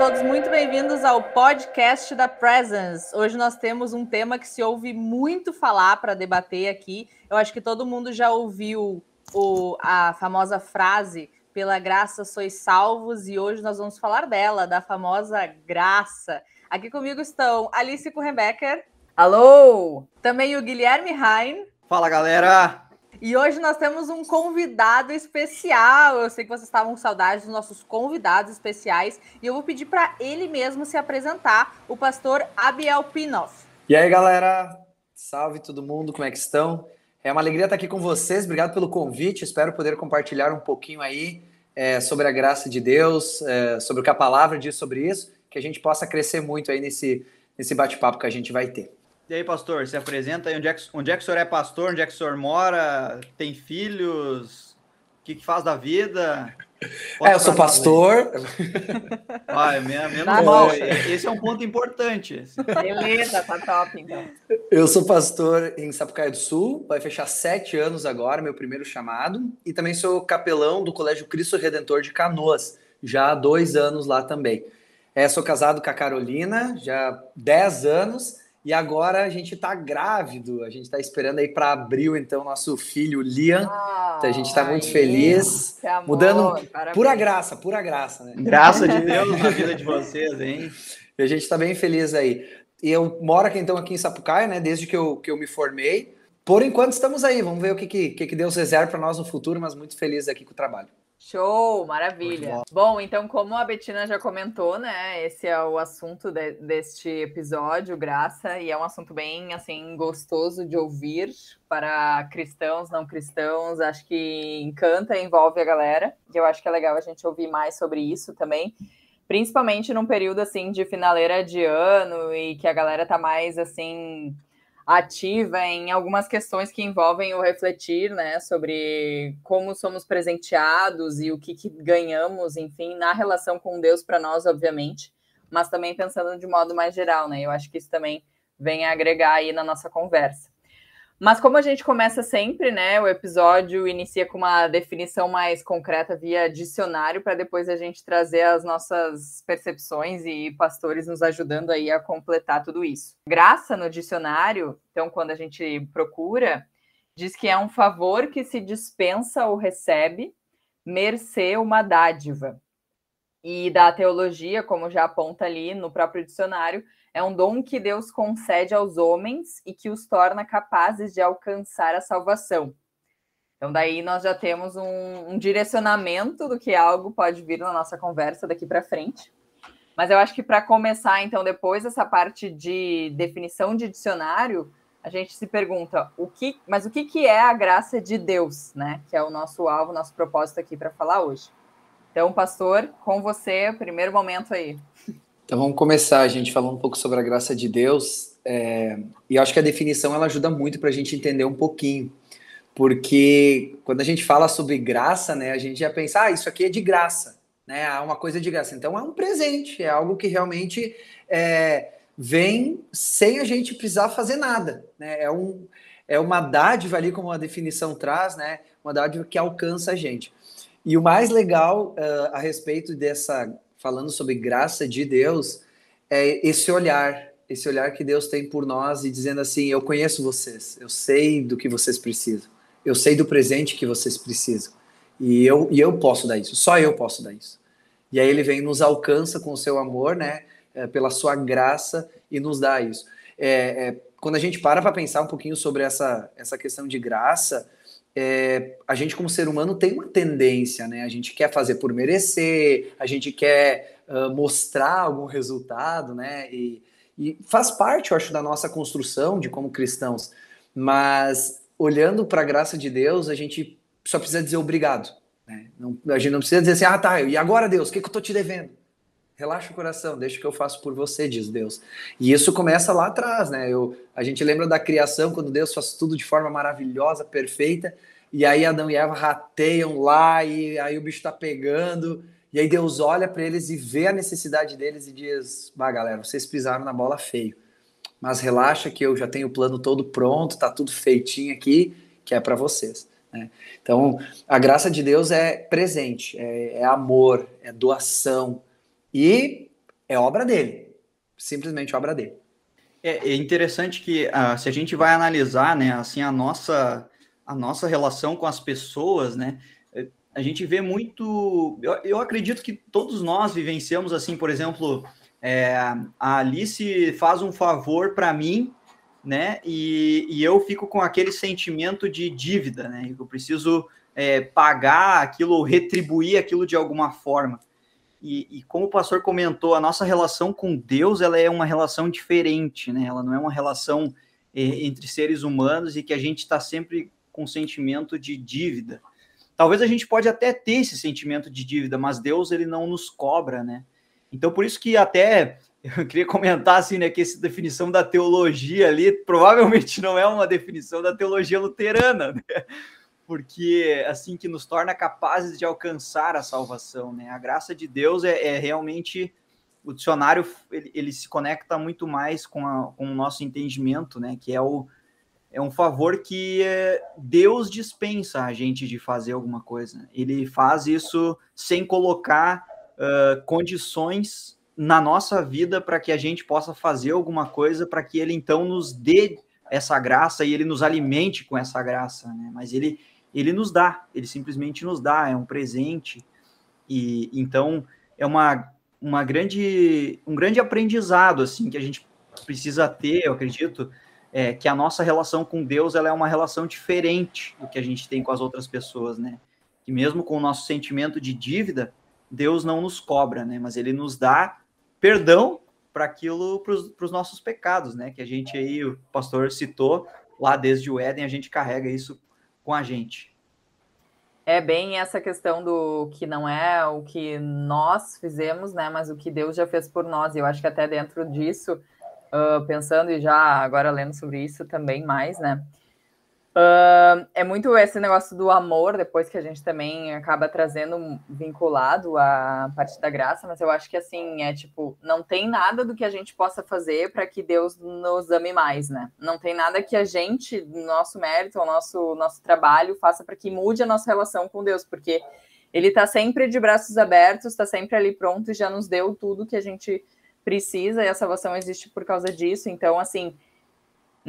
Todos muito bem-vindos ao podcast da Presence. Hoje nós temos um tema que se ouve muito falar para debater aqui. Eu acho que todo mundo já ouviu o, a famosa frase pela graça sois salvos e hoje nós vamos falar dela, da famosa graça. Aqui comigo estão Alice Kurenbecker. Alô! Também o Guilherme Hein. Fala, galera! E hoje nós temos um convidado especial. Eu sei que vocês estavam com saudade dos nossos convidados especiais e eu vou pedir para ele mesmo se apresentar, o pastor Abiel Pinoff. E aí, galera? Salve todo mundo, como é que estão? É uma alegria estar aqui com vocês. Obrigado pelo convite. Espero poder compartilhar um pouquinho aí é, sobre a graça de Deus, é, sobre o que a palavra diz sobre isso, que a gente possa crescer muito aí nesse, nesse bate-papo que a gente vai ter. E aí, pastor, se apresenta aí, onde é, que, onde é que o senhor é pastor, onde é que o senhor mora, tem filhos, o que, que faz da vida? Pode é, eu sou pastor. Ah, é mesmo, tá bom. Esse é um ponto importante. Beleza, tá top, então. Eu sou pastor em Sapucaia do Sul, vai fechar sete anos agora, meu primeiro chamado, e também sou capelão do Colégio Cristo Redentor de Canoas, já há dois anos lá também. É, sou casado com a Carolina, já há dez anos, e agora a gente está grávido, a gente está esperando aí para abril, então, nosso filho Liam. Ah, então a gente está muito feliz. Amor, mudando parabéns. pura graça, pura graça, né? Graça de Deus na vida de vocês, hein? E a gente está bem feliz aí. E eu moro aqui, então, aqui em Sapucaia, né? Desde que eu, que eu me formei. Por enquanto estamos aí, vamos ver o que, que, que Deus reserva para nós no futuro, mas muito feliz aqui com o trabalho. Show, maravilha. Bom, então, como a Betina já comentou, né? Esse é o assunto de, deste episódio, graça, e é um assunto bem assim gostoso de ouvir para cristãos, não cristãos. Acho que encanta e envolve a galera. E eu acho que é legal a gente ouvir mais sobre isso também. Principalmente num período assim de finaleira de ano e que a galera tá mais assim ativa em algumas questões que envolvem o refletir, né, sobre como somos presenteados e o que, que ganhamos, enfim, na relação com Deus para nós, obviamente, mas também pensando de modo mais geral, né? Eu acho que isso também vem a agregar aí na nossa conversa. Mas como a gente começa sempre, né? O episódio inicia com uma definição mais concreta via dicionário, para depois a gente trazer as nossas percepções e pastores nos ajudando aí a completar tudo isso. Graça no dicionário, então, quando a gente procura, diz que é um favor que se dispensa ou recebe, mercê uma dádiva. E da teologia, como já aponta ali no próprio dicionário, é um dom que Deus concede aos homens e que os torna capazes de alcançar a salvação. Então, daí nós já temos um, um direcionamento do que algo pode vir na nossa conversa daqui para frente. Mas eu acho que para começar, então, depois dessa parte de definição de dicionário, a gente se pergunta o que, mas o que, que é a graça de Deus, né? Que é o nosso alvo, nosso propósito aqui para falar hoje. Então, pastor, com você, primeiro momento aí. Então vamos começar, a gente, falando um pouco sobre a graça de Deus. É, e acho que a definição ela ajuda muito para a gente entender um pouquinho. Porque quando a gente fala sobre graça, né, a gente já pensa, ah, isso aqui é de graça, né? É uma coisa de graça. Então é um presente, é algo que realmente é, vem sem a gente precisar fazer nada. Né? É, um, é uma dádiva ali, como a definição traz, né? Uma dádiva que alcança a gente. E o mais legal uh, a respeito dessa falando sobre graça de Deus, é esse olhar, esse olhar que Deus tem por nós e dizendo assim: Eu conheço vocês, eu sei do que vocês precisam, eu sei do presente que vocês precisam, e eu, e eu posso dar isso, só eu posso dar isso. E aí ele vem nos alcança com o seu amor, né, é, pela sua graça e nos dá isso. É, é, quando a gente para para pensar um pouquinho sobre essa, essa questão de graça, é, a gente como ser humano tem uma tendência, né? A gente quer fazer por merecer, a gente quer uh, mostrar algum resultado, né? E, e, faz parte, eu acho, da nossa construção de como cristãos. Mas olhando para a graça de Deus, a gente só precisa dizer obrigado. Né? Não, a gente não precisa dizer assim, ah, tá, e agora Deus, o que, que eu tô te devendo? Relaxa o coração, deixa que eu faço por você, diz Deus. E isso começa lá atrás, né? Eu, a gente lembra da criação, quando Deus faz tudo de forma maravilhosa, perfeita, e aí Adão e Eva rateiam lá, e aí o bicho está pegando, e aí Deus olha para eles e vê a necessidade deles e diz: Bah, galera, vocês pisaram na bola feio, mas relaxa que eu já tenho o plano todo pronto, tá tudo feitinho aqui, que é para vocês. Né? Então, a graça de Deus é presente, é, é amor, é doação, e É obra dele. Simplesmente obra dele. É, é interessante que uh, se a gente vai analisar, né, assim, a nossa, a nossa relação com as pessoas, né, é, a gente vê muito. Eu, eu acredito que todos nós vivenciamos assim, por exemplo, é, a Alice faz um favor para mim, né? E, e, eu fico com aquele sentimento de dívida, né? Eu preciso é, pagar aquilo ou retribuir aquilo de alguma forma. E, e, como o pastor comentou, a nossa relação com Deus ela é uma relação diferente, né? Ela não é uma relação é, entre seres humanos e que a gente está sempre com sentimento de dívida. Talvez a gente pode até ter esse sentimento de dívida, mas Deus ele não nos cobra, né? Então por isso que até eu queria comentar assim, né, que essa definição da teologia ali provavelmente não é uma definição da teologia luterana, né? Porque assim que nos torna capazes de alcançar a salvação, né? A graça de Deus é, é realmente o dicionário ele, ele, se conecta muito mais com, a, com o nosso entendimento, né? Que é o é um favor que é, Deus dispensa a gente de fazer alguma coisa. Ele faz isso sem colocar uh, condições na nossa vida para que a gente possa fazer alguma coisa, para que Ele então nos dê essa graça e Ele nos alimente com essa graça, né? Mas Ele ele nos dá, ele simplesmente nos dá, é um presente. E então é uma, uma grande, um grande aprendizado assim que a gente precisa ter, eu acredito, é, que a nossa relação com Deus ela é uma relação diferente do que a gente tem com as outras pessoas, né? Que mesmo com o nosso sentimento de dívida, Deus não nos cobra, né? Mas Ele nos dá perdão para aquilo, para os nossos pecados, né? Que a gente aí, o pastor citou lá desde o Éden, a gente carrega isso com a gente. É bem essa questão do que não é o que nós fizemos, né? Mas o que Deus já fez por nós. E eu acho que até dentro disso, uh, pensando e já agora lendo sobre isso também mais, né? Uh, é muito esse negócio do amor, depois que a gente também acaba trazendo vinculado à parte da graça, mas eu acho que assim, é tipo, não tem nada do que a gente possa fazer para que Deus nos ame mais, né? Não tem nada que a gente, nosso mérito, o nosso, nosso trabalho, faça para que mude a nossa relação com Deus, porque Ele está sempre de braços abertos, está sempre ali pronto e já nos deu tudo que a gente precisa, e a salvação existe por causa disso. Então, assim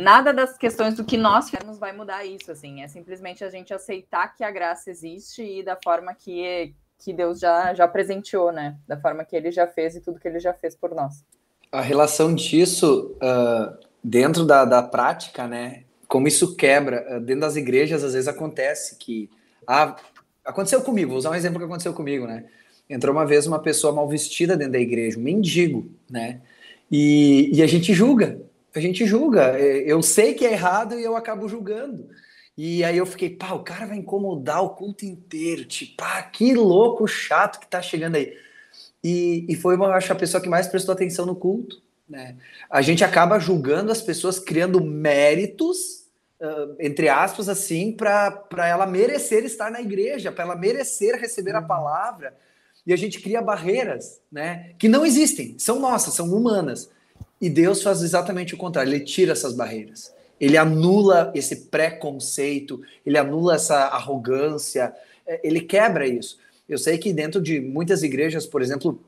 nada das questões do que nós fizemos vai mudar isso, assim, é simplesmente a gente aceitar que a graça existe e da forma que, que Deus já, já presenteou, né, da forma que Ele já fez e tudo que Ele já fez por nós. A relação disso uh, dentro da, da prática, né, como isso quebra, uh, dentro das igrejas às vezes acontece que, ah, aconteceu comigo, vou usar um exemplo que aconteceu comigo, né, entrou uma vez uma pessoa mal vestida dentro da igreja, um mendigo, né, e, e a gente julga, a gente julga. É, eu sei que é errado e eu acabo julgando. E aí eu fiquei, pá, o cara vai incomodar o culto inteiro. Tipo, pá, que louco chato que tá chegando aí. E, e foi, eu acho, a pessoa que mais prestou atenção no culto. Né? A gente acaba julgando as pessoas, criando méritos, uh, entre aspas, assim, para ela merecer estar na igreja, para ela merecer receber a uhum. palavra. E a gente cria barreiras, né? Que não existem, são nossas, são humanas. E Deus faz exatamente o contrário, ele tira essas barreiras. Ele anula esse preconceito, ele anula essa arrogância, é, ele quebra isso. Eu sei que dentro de muitas igrejas, por exemplo,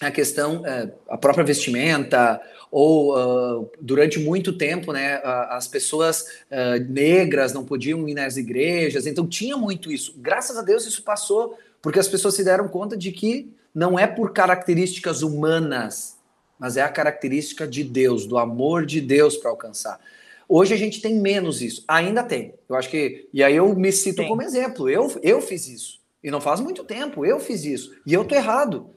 a questão, é, a própria vestimenta, ou uh, durante muito tempo, né, as pessoas uh, negras não podiam ir nas igrejas, então tinha muito isso. Graças a Deus isso passou, porque as pessoas se deram conta de que não é por características humanas mas é a característica de Deus, do amor de Deus para alcançar. Hoje a gente tem menos isso, ainda tem. Eu acho que. E aí eu me cito como exemplo. Eu, eu fiz isso. E não faz muito tempo, eu fiz isso. E eu tô errado.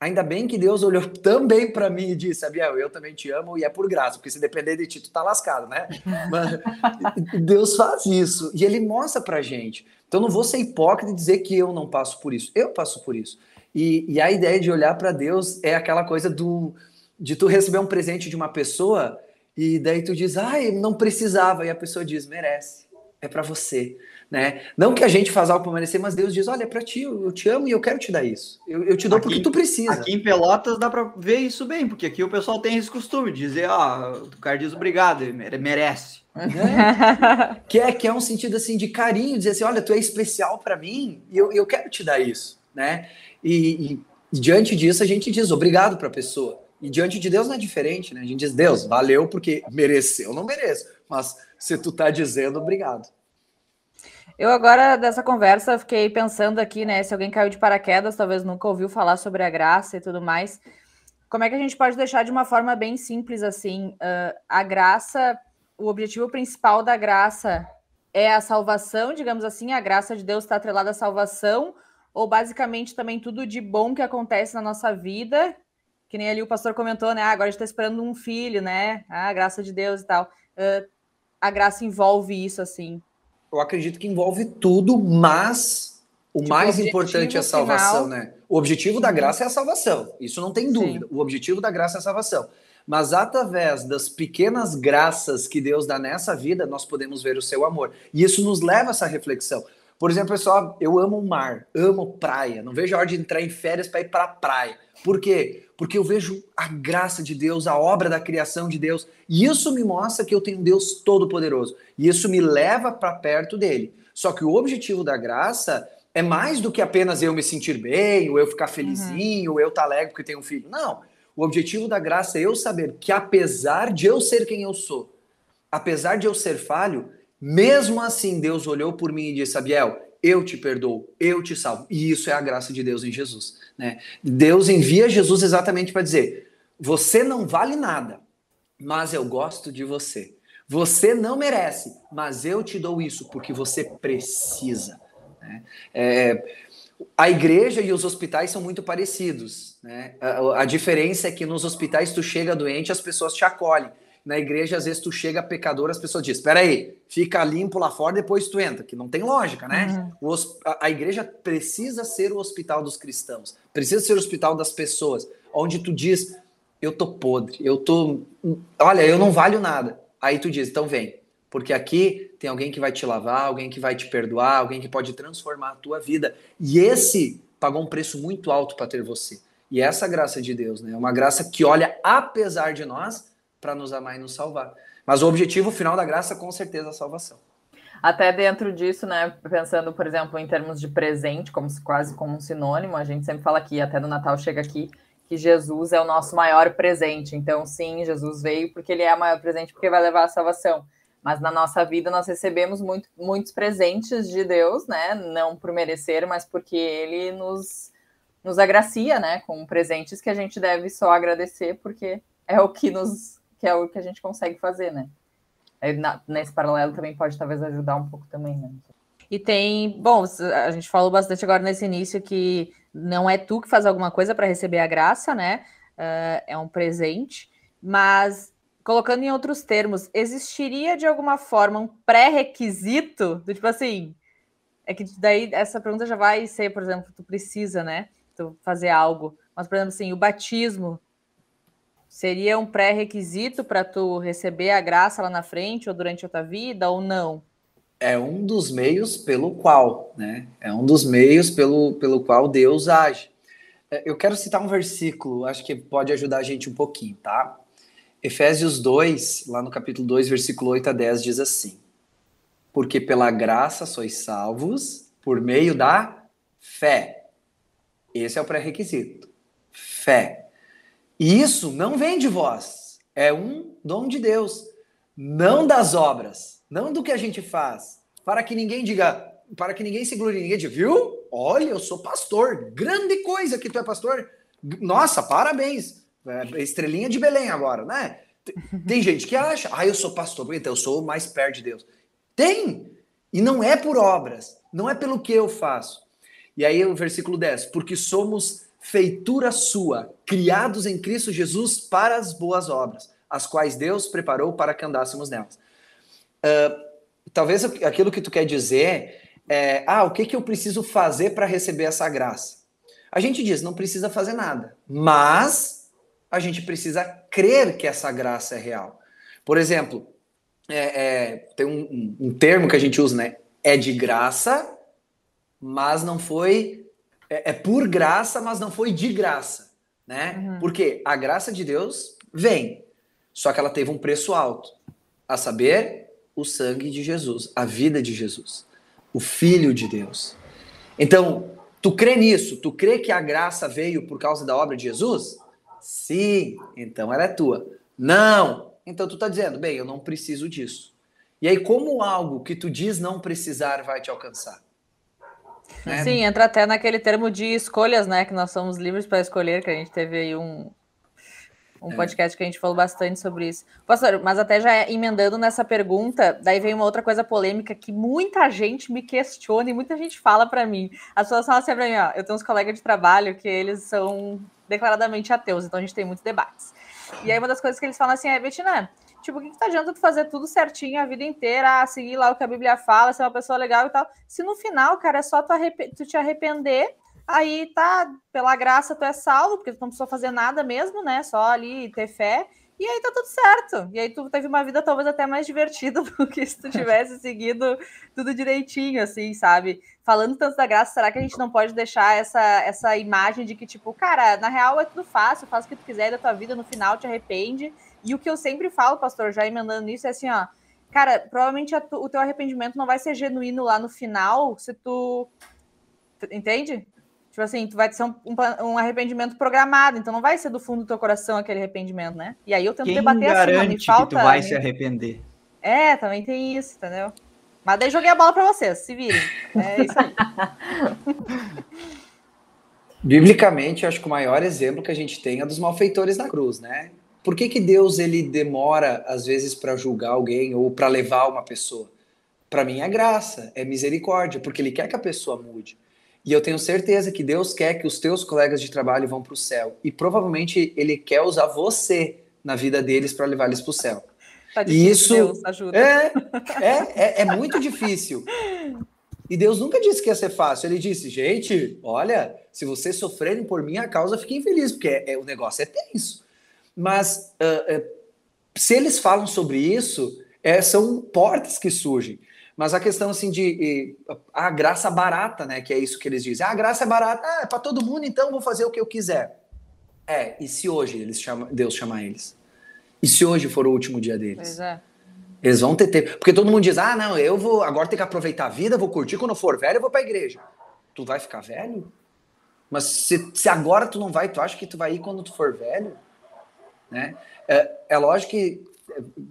Ainda bem que Deus olhou também para mim e disse: Abiel, eu também te amo e é por graça, porque se depender de ti, tu tá lascado, né? Mas Deus faz isso e ele mostra pra gente. Então não vou ser hipócrita e dizer que eu não passo por isso. Eu passo por isso. E, e a ideia de olhar para Deus é aquela coisa do, de tu receber um presente de uma pessoa e daí tu diz, ai, não precisava, e a pessoa diz, merece, é para você, né? Não que a gente faz algo para merecer, mas Deus diz, olha, é para ti, eu te amo e eu quero te dar isso. Eu, eu te dou aqui, porque tu precisa. Aqui em Pelotas dá para ver isso bem, porque aqui o pessoal tem esse costume de dizer, ó, oh, o cara diz obrigado, merece. Né? que, é, que é um sentido assim de carinho, dizer assim, olha, tu é especial para mim e eu, eu quero te dar isso, né? E, e, e diante disso a gente diz obrigado para a pessoa E diante de Deus não é diferente, né? A gente diz, Deus, valeu porque mereceu, não mereço. Mas se tu tá dizendo, obrigado. Eu agora, dessa conversa, fiquei pensando aqui, né? Se alguém caiu de paraquedas, talvez nunca ouviu falar sobre a graça e tudo mais. Como é que a gente pode deixar de uma forma bem simples assim? Uh, a graça, o objetivo principal da graça é a salvação, digamos assim, a graça de Deus está atrelada à salvação, ou basicamente também tudo de bom que acontece na nossa vida, que nem ali o pastor comentou, né? Ah, agora a gente está esperando um filho, né? Ah, a graça de Deus e tal. Uh, a graça envolve isso, assim. Eu acredito que envolve tudo, mas o tipo, mais o importante é a salvação, final... né? O objetivo da graça é a salvação. Isso não tem dúvida. Sim. O objetivo da graça é a salvação. Mas através das pequenas graças que Deus dá nessa vida, nós podemos ver o seu amor. E isso nos leva a essa reflexão. Por exemplo, pessoal, eu amo o mar, amo praia. Não vejo a hora de entrar em férias para ir para a praia. Por quê? Porque eu vejo a graça de Deus, a obra da criação de Deus. E isso me mostra que eu tenho um Deus todo-poderoso. E isso me leva para perto dele. Só que o objetivo da graça é mais do que apenas eu me sentir bem, ou eu ficar felizinho, uhum. ou eu estar tá alegre porque tenho um filho. Não. O objetivo da graça é eu saber que apesar de eu ser quem eu sou, apesar de eu ser falho, mesmo assim, Deus olhou por mim e disse: Abiel, eu te perdoo, eu te salvo. E isso é a graça de Deus em Jesus. Né? Deus envia Jesus exatamente para dizer: você não vale nada, mas eu gosto de você. Você não merece, mas eu te dou isso porque você precisa. Né? É, a igreja e os hospitais são muito parecidos. Né? A, a diferença é que nos hospitais tu chega doente, as pessoas te acolhem na igreja, às vezes tu chega pecador, as pessoas dizem, espera aí, fica limpo lá fora, depois tu entra, que não tem lógica, né? Uhum. A, a, igreja precisa ser o hospital dos cristãos, precisa ser o hospital das pessoas, onde tu diz, eu tô podre, eu tô, olha, eu não valho nada. Aí tu diz, então vem, porque aqui tem alguém que vai te lavar, alguém que vai te perdoar, alguém que pode transformar a tua vida. E esse pagou um preço muito alto para ter você. E essa graça de Deus, né? É uma graça que olha apesar de nós para nos amar e nos salvar. Mas o objetivo final da graça, com certeza, é a salvação. Até dentro disso, né, pensando, por exemplo, em termos de presente, como quase como um sinônimo, a gente sempre fala aqui, até no Natal chega aqui, que Jesus é o nosso maior presente. Então, sim, Jesus veio porque ele é o maior presente, porque vai levar a salvação. Mas na nossa vida nós recebemos muito, muitos presentes de Deus, né? Não por merecer, mas porque ele nos, nos agracia, né? Com presentes que a gente deve só agradecer, porque é o que nos que é o que a gente consegue fazer, né? Na, nesse paralelo também pode talvez ajudar um pouco também, né? E tem, bom, a gente falou bastante agora nesse início que não é tu que faz alguma coisa para receber a graça, né? Uh, é um presente, mas colocando em outros termos, existiria de alguma forma um pré-requisito do tipo assim, é que daí essa pergunta já vai ser, por exemplo, tu precisa, né? Tu fazer algo, mas por exemplo assim, o batismo Seria um pré-requisito para tu receber a graça lá na frente ou durante a tua vida ou não? É um dos meios pelo qual, né? É um dos meios pelo, pelo qual Deus age. É, eu quero citar um versículo, acho que pode ajudar a gente um pouquinho, tá? Efésios 2, lá no capítulo 2, versículo 8 a 10, diz assim: Porque pela graça sois salvos por meio da fé. Esse é o pré-requisito. Fé. E isso não vem de vós, é um dom de Deus, não das obras, não do que a gente faz, para que ninguém diga, para que ninguém se glorie, ninguém diga, viu? Olha, eu sou pastor, grande coisa que tu é pastor. Nossa, parabéns. É, estrelinha de Belém agora, né? Tem gente que acha, ah, eu sou pastor, então eu sou mais perto de Deus. Tem! E não é por obras, não é pelo que eu faço. E aí o versículo 10, porque somos feitura sua, criados em Cristo Jesus para as boas obras, as quais Deus preparou para que andássemos nelas. Uh, talvez aquilo que tu quer dizer é, ah, o que, que eu preciso fazer para receber essa graça? A gente diz, não precisa fazer nada, mas a gente precisa crer que essa graça é real. Por exemplo, é, é, tem um, um, um termo que a gente usa, né? É de graça, mas não foi é, é, por graça, mas não foi de graça, né? Uhum. Porque a graça de Deus vem, só que ela teve um preço alto, a saber, o sangue de Jesus, a vida de Jesus, o Filho de Deus. Então, tu crê nisso? Tu crê que a graça veio por causa da obra de Jesus? Sim, então ela é tua. Não, então tu está dizendo, bem, eu não preciso disso. E aí, como algo que tu diz não precisar vai te alcançar? Né? Sim, entra até naquele termo de escolhas, né? Que nós somos livres para escolher, que a gente teve aí um, um é. podcast que a gente falou bastante sobre isso. Pastor, mas até já emendando nessa pergunta, daí vem uma outra coisa polêmica que muita gente me questiona e muita gente fala para mim. As pessoas falam assim para mim, ó, eu tenho uns colegas de trabalho que eles são declaradamente ateus, então a gente tem muitos debates. E aí uma das coisas que eles falam assim é, Betina, Tipo, o que, que tá adianta tu fazer tudo certinho a vida inteira, seguir lá o que a Bíblia fala, ser uma pessoa legal e tal. Se no final, cara, é só tu, tu te arrepender, aí tá, pela graça tu é salvo, porque tu não precisou fazer nada mesmo, né? Só ali ter fé. E aí tá tudo certo. E aí tu teve uma vida talvez até mais divertida do que se tu tivesse seguido tudo direitinho, assim, sabe? Falando tanto da graça, será que a gente não pode deixar essa, essa imagem de que, tipo, cara, na real é tudo fácil, faz o que tu quiser da tua vida, no final te arrepende e o que eu sempre falo, pastor, já emendando nisso, é assim, ó. Cara, provavelmente tu, o teu arrependimento não vai ser genuíno lá no final, se tu. Entende? Tipo assim, tu vai ser um, um, arrependimento programado, então não vai ser do fundo do teu coração aquele arrependimento, né? E aí eu tento Quem debater garante assim, me falta. Que tu vai se arrepender. É, também tem isso, entendeu? Mas daí joguei a bola para vocês, se virem. É isso aí. Biblicamente, acho que o maior exemplo que a gente tem é dos malfeitores na cruz, né? Por que, que Deus ele demora às vezes para julgar alguém ou para levar uma pessoa? Para mim é graça, é misericórdia, porque ele quer que a pessoa mude. E eu tenho certeza que Deus quer que os teus colegas de trabalho vão para o céu. E provavelmente ele quer usar você na vida deles para levar eles para o céu. Tá difícil, e isso Deus, ajuda. É, é, é, é muito difícil. E Deus nunca disse que ia ser fácil. Ele disse, gente, olha, se vocês sofrerem por minha causa, fiquem felizes, porque é, é, o negócio é tenso. Mas uh, uh, se eles falam sobre isso, é, são portas que surgem. Mas a questão assim de a graça barata, né? Que é isso que eles dizem. Ah, a graça é barata, ah, é para todo mundo, então vou fazer o que eu quiser. É, e se hoje eles chamam, Deus chamar eles? E se hoje for o último dia deles? Pois é. Eles vão ter tempo. Porque todo mundo diz: ah, não, eu vou agora ter que aproveitar a vida, vou curtir. Quando eu for velho, eu vou para a igreja. Tu vai ficar velho? Mas se, se agora tu não vai, tu acha que tu vai ir quando tu for velho? Né? É, é lógico que,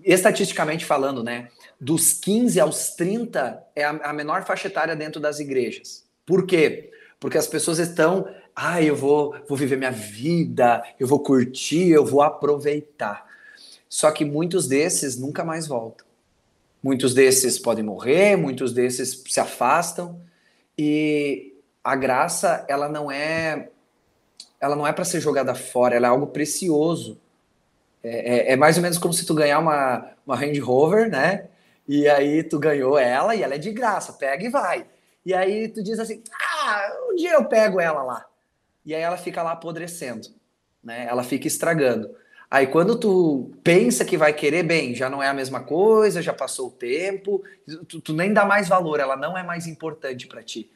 estatisticamente falando, né, dos 15 aos 30 é a, a menor faixa etária dentro das igrejas. Por quê? Porque as pessoas estão, ah, eu vou, vou viver minha vida, eu vou curtir, eu vou aproveitar. Só que muitos desses nunca mais voltam. Muitos desses podem morrer, muitos desses se afastam e a graça ela não é ela não é para ser jogada fora, ela é algo precioso. É, é, é, mais ou menos como se tu ganhar uma, uma Range Rover, né? E aí tu ganhou ela e ela é de graça, pega e vai. E aí tu diz assim, ah, um dia eu pego ela lá. E aí ela fica lá apodrecendo, né? Ela fica estragando. Aí quando tu pensa que vai querer, bem, já não é a mesma coisa, já passou o tempo, tu, tu nem dá mais valor, ela não é mais importante para ti.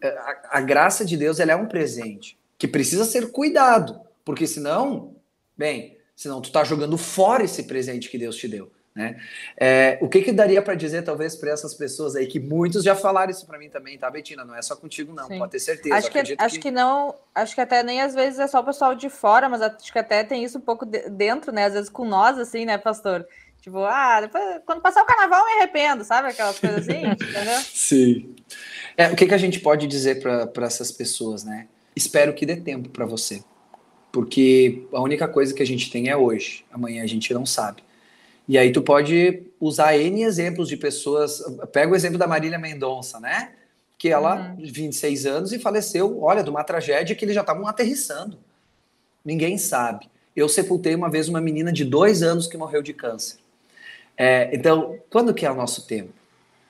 É, a, a, graça de Deus ela é um presente que precisa ser cuidado, porque senão, bem, senão tu tá jogando fora esse presente que Deus te deu. Né? É, o que, que daria para dizer, talvez, para essas pessoas aí, que muitos já falaram isso para mim também, tá, Betina? Não é só contigo, não, Sim. pode ter certeza. Acho que, acho que... que não, acho que até nem às vezes é só o pessoal de fora, mas acho que até tem isso um pouco dentro, né? Às vezes com nós, assim, né, pastor? Tipo, ah, depois, quando passar o carnaval eu me arrependo, sabe? Aquelas coisas assim, entendeu? Sim. É, o que, que a gente pode dizer para essas pessoas, né? Espero que dê tempo para você porque a única coisa que a gente tem é hoje, amanhã a gente não sabe. E aí tu pode usar N exemplos de pessoas, pega o exemplo da Marília Mendonça, né? Que ela, uhum. 26 anos, e faleceu, olha, de uma tragédia que eles já estavam aterrissando. Ninguém sabe. Eu sepultei uma vez uma menina de dois anos que morreu de câncer. É, então, quando que é o nosso tempo?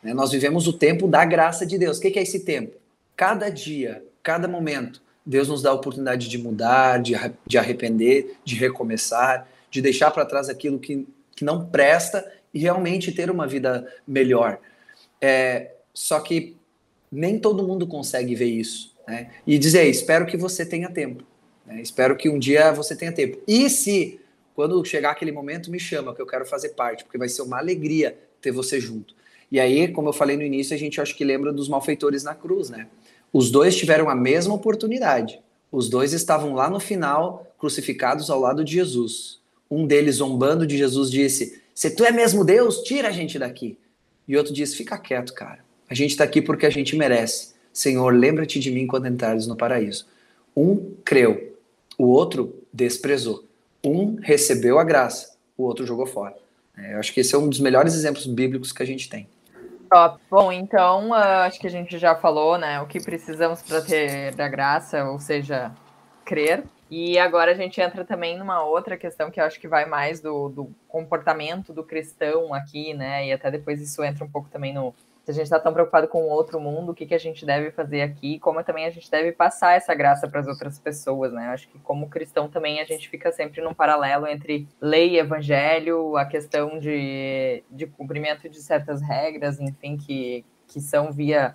É, nós vivemos o tempo da graça de Deus. O que, que é esse tempo? Cada dia, cada momento, Deus nos dá a oportunidade de mudar, de, de arrepender, de recomeçar, de deixar para trás aquilo que, que não presta e realmente ter uma vida melhor. É, só que nem todo mundo consegue ver isso. Né? E dizer, espero que você tenha tempo. Né? Espero que um dia você tenha tempo. E se, quando chegar aquele momento, me chama, que eu quero fazer parte, porque vai ser uma alegria ter você junto. E aí, como eu falei no início, a gente acho que lembra dos malfeitores na cruz, né? Os dois tiveram a mesma oportunidade, Os dois estavam lá no final, crucificados ao lado de Jesus. Um deles, zombando de Jesus, disse: Se tu é mesmo Deus, tira a gente daqui. E outro disse: Fica quieto, cara. A gente está aqui porque a gente merece. Senhor, lembra-te de mim quando entrares no paraíso. Um creu, o outro desprezou. Um recebeu a graça, o outro jogou fora. É, eu acho que esse é um dos melhores exemplos bíblicos que a gente tem. Top. Bom, então, uh, acho que a gente já falou, né, o que precisamos para ter da graça, ou seja, crer. E agora a gente entra também numa outra questão que eu acho que vai mais do, do comportamento do cristão aqui, né, e até depois isso entra um pouco também no, se a gente está tão preocupado com o outro mundo, o que, que a gente deve fazer aqui, como também a gente deve passar essa graça para as outras pessoas, né? Acho que como cristão também a gente fica sempre num paralelo entre lei e evangelho, a questão de, de cumprimento de certas regras, enfim, que, que são via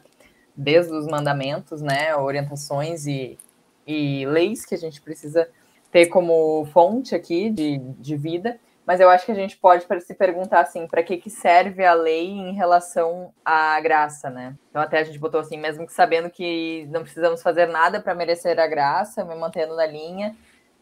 desde os mandamentos, né? Orientações e, e leis que a gente precisa ter como fonte aqui de, de vida mas eu acho que a gente pode se perguntar assim, para que, que serve a lei em relação à graça, né? Então até a gente botou assim, mesmo que sabendo que não precisamos fazer nada para merecer a graça, me mantendo na linha,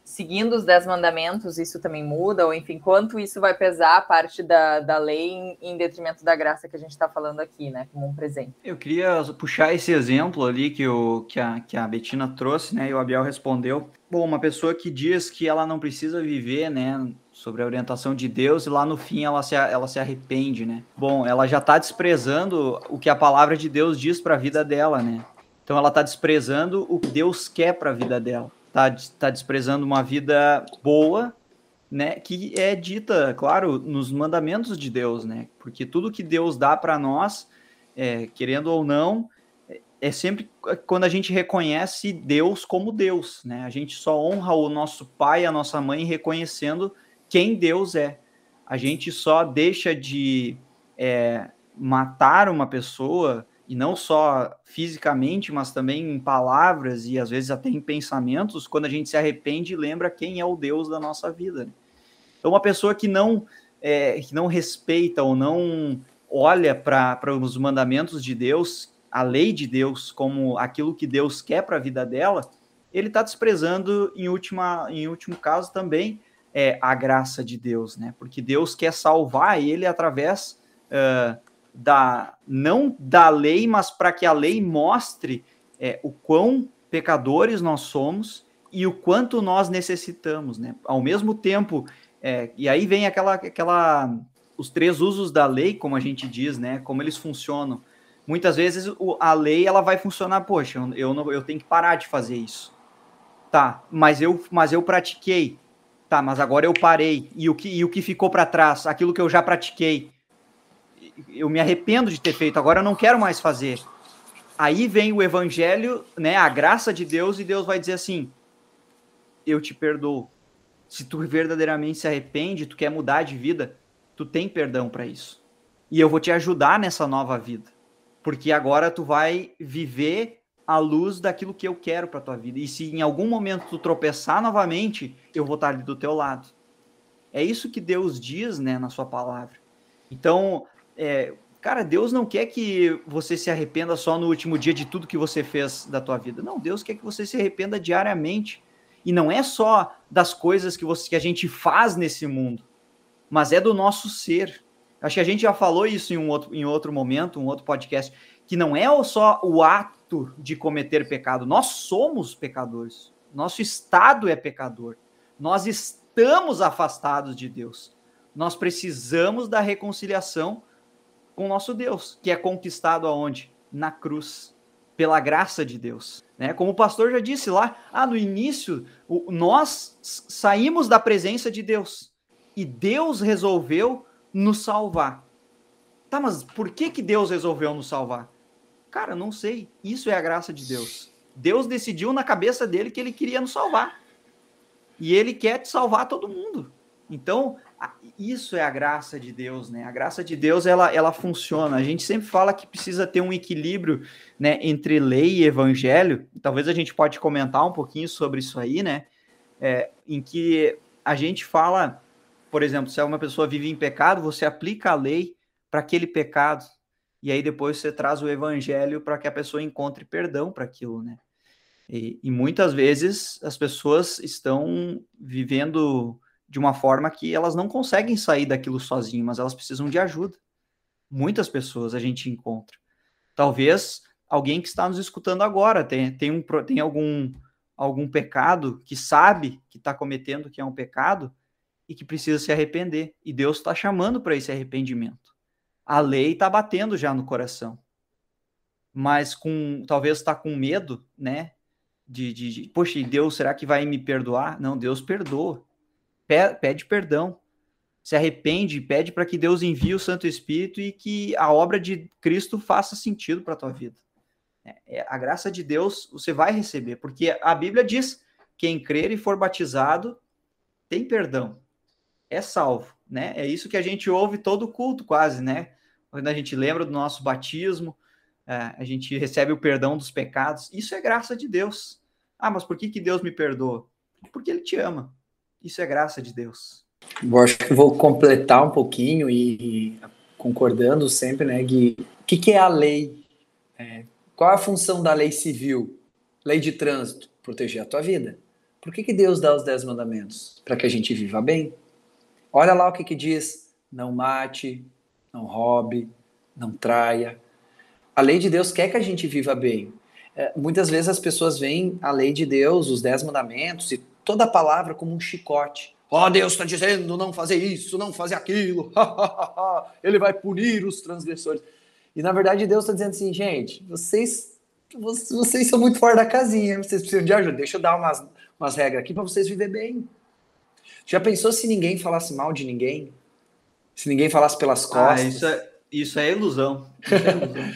seguindo os dez mandamentos, isso também muda, ou enfim, quanto isso vai pesar a parte da, da lei em, em detrimento da graça que a gente está falando aqui, né? Como um presente. Eu queria puxar esse exemplo ali que, o, que, a, que a Betina trouxe, né? E o Abel respondeu. Bom, uma pessoa que diz que ela não precisa viver, né? Sobre a orientação de Deus e lá no fim ela se, ela se arrepende, né? Bom, ela já está desprezando o que a palavra de Deus diz para a vida dela, né? Então ela está desprezando o que Deus quer para a vida dela. Está tá desprezando uma vida boa, né? Que é dita, claro, nos mandamentos de Deus, né? Porque tudo que Deus dá para nós, é, querendo ou não, é sempre quando a gente reconhece Deus como Deus, né? A gente só honra o nosso pai, a nossa mãe, reconhecendo quem Deus é. A gente só deixa de é, matar uma pessoa, e não só fisicamente, mas também em palavras e às vezes até em pensamentos, quando a gente se arrepende e lembra quem é o Deus da nossa vida. Né? Então, uma pessoa que não, é, que não respeita ou não olha para os mandamentos de Deus, a lei de Deus, como aquilo que Deus quer para a vida dela, ele está desprezando, em, última, em último caso, também é a graça de Deus, né? Porque Deus quer salvar ele através uh, da não da lei, mas para que a lei mostre é, o quão pecadores nós somos e o quanto nós necessitamos, né? Ao mesmo tempo, é, e aí vem aquela, aquela, os três usos da lei, como a gente diz, né? Como eles funcionam. Muitas vezes o, a lei ela vai funcionar, poxa, eu, não, eu tenho que parar de fazer isso, tá? Mas eu, mas eu pratiquei, Tá, mas agora eu parei. E o que, e o que ficou para trás? Aquilo que eu já pratiquei. Eu me arrependo de ter feito, agora eu não quero mais fazer. Aí vem o evangelho, né, a graça de Deus, e Deus vai dizer assim: Eu te perdoo. Se tu verdadeiramente se arrepende, tu quer mudar de vida, tu tem perdão para isso. E eu vou te ajudar nessa nova vida. Porque agora tu vai viver à luz daquilo que eu quero para tua vida. E se em algum momento tu tropeçar novamente, eu vou estar ali do teu lado. É isso que Deus diz, né, na sua palavra. Então, é, cara, Deus não quer que você se arrependa só no último dia de tudo que você fez da tua vida. Não, Deus quer que você se arrependa diariamente. E não é só das coisas que, você, que a gente faz nesse mundo, mas é do nosso ser. Acho que a gente já falou isso em um outro, em outro momento, um outro podcast, que não é só o ato ato de cometer pecado. Nós somos pecadores. Nosso estado é pecador. Nós estamos afastados de Deus. Nós precisamos da reconciliação com nosso Deus, que é conquistado aonde? Na cruz, pela graça de Deus. Né? Como o pastor já disse lá, ah, no início, nós saímos da presença de Deus e Deus resolveu nos salvar. Tá, mas por que, que Deus resolveu nos salvar? Cara, não sei. Isso é a graça de Deus. Deus decidiu na cabeça dele que ele queria nos salvar. E ele quer salvar todo mundo. Então, isso é a graça de Deus, né? A graça de Deus, ela, ela funciona. A gente sempre fala que precisa ter um equilíbrio, né, entre lei e evangelho. Talvez a gente pode comentar um pouquinho sobre isso aí, né? É, em que a gente fala, por exemplo, se uma pessoa vive em pecado, você aplica a lei para aquele pecado, e aí depois você traz o evangelho para que a pessoa encontre perdão para aquilo, né? E, e, muitas vezes as pessoas estão vivendo de uma forma que elas não conseguem sair daquilo sozinho, mas elas precisam de ajuda. Muitas pessoas a gente encontra. Talvez alguém que está nos escutando agora tem, tem, um, tem algum, algum pecado que sabe que está cometendo que é um pecado e que precisa se arrepender. E Deus está chamando para esse arrependimento. A lei está batendo já no coração. Mas com talvez está com medo, né? De, de, de, poxa, Deus, será que vai me perdoar? Não, Deus perdoa. Pede perdão. Se arrepende, pede para que Deus envie o Santo Espírito e que a obra de Cristo faça sentido para a tua vida. É, é, a graça de Deus você vai receber, porque a Bíblia diz: quem crer e for batizado tem perdão é salvo, né? É isso que a gente ouve todo culto, quase, né? Quando a gente lembra do nosso batismo, é, a gente recebe o perdão dos pecados. Isso é graça de Deus. Ah, mas por que, que Deus me perdoa? Porque Ele te ama. Isso é graça de Deus. Eu acho que vou completar um pouquinho e, concordando sempre, né, Gui? O que, que é a lei? É, qual é a função da lei civil? Lei de trânsito, proteger a tua vida. Por que, que Deus dá os dez mandamentos? Para que a gente viva bem. Olha lá o que, que diz: não mate, não roube, não traia. A lei de Deus quer que a gente viva bem. É, muitas vezes as pessoas veem a lei de Deus, os dez mandamentos e toda a palavra como um chicote. Ó, oh, Deus está dizendo não fazer isso, não fazer aquilo. Ele vai punir os transgressores. E na verdade Deus está dizendo assim, gente, vocês, vocês são muito fora da casinha, vocês precisam de ajuda. Deixa eu dar umas, umas regras aqui para vocês viverem bem. Já pensou se ninguém falasse mal de ninguém? Se ninguém falasse pelas ah, costas? Ah, isso, é, isso é ilusão. Isso é ilusão.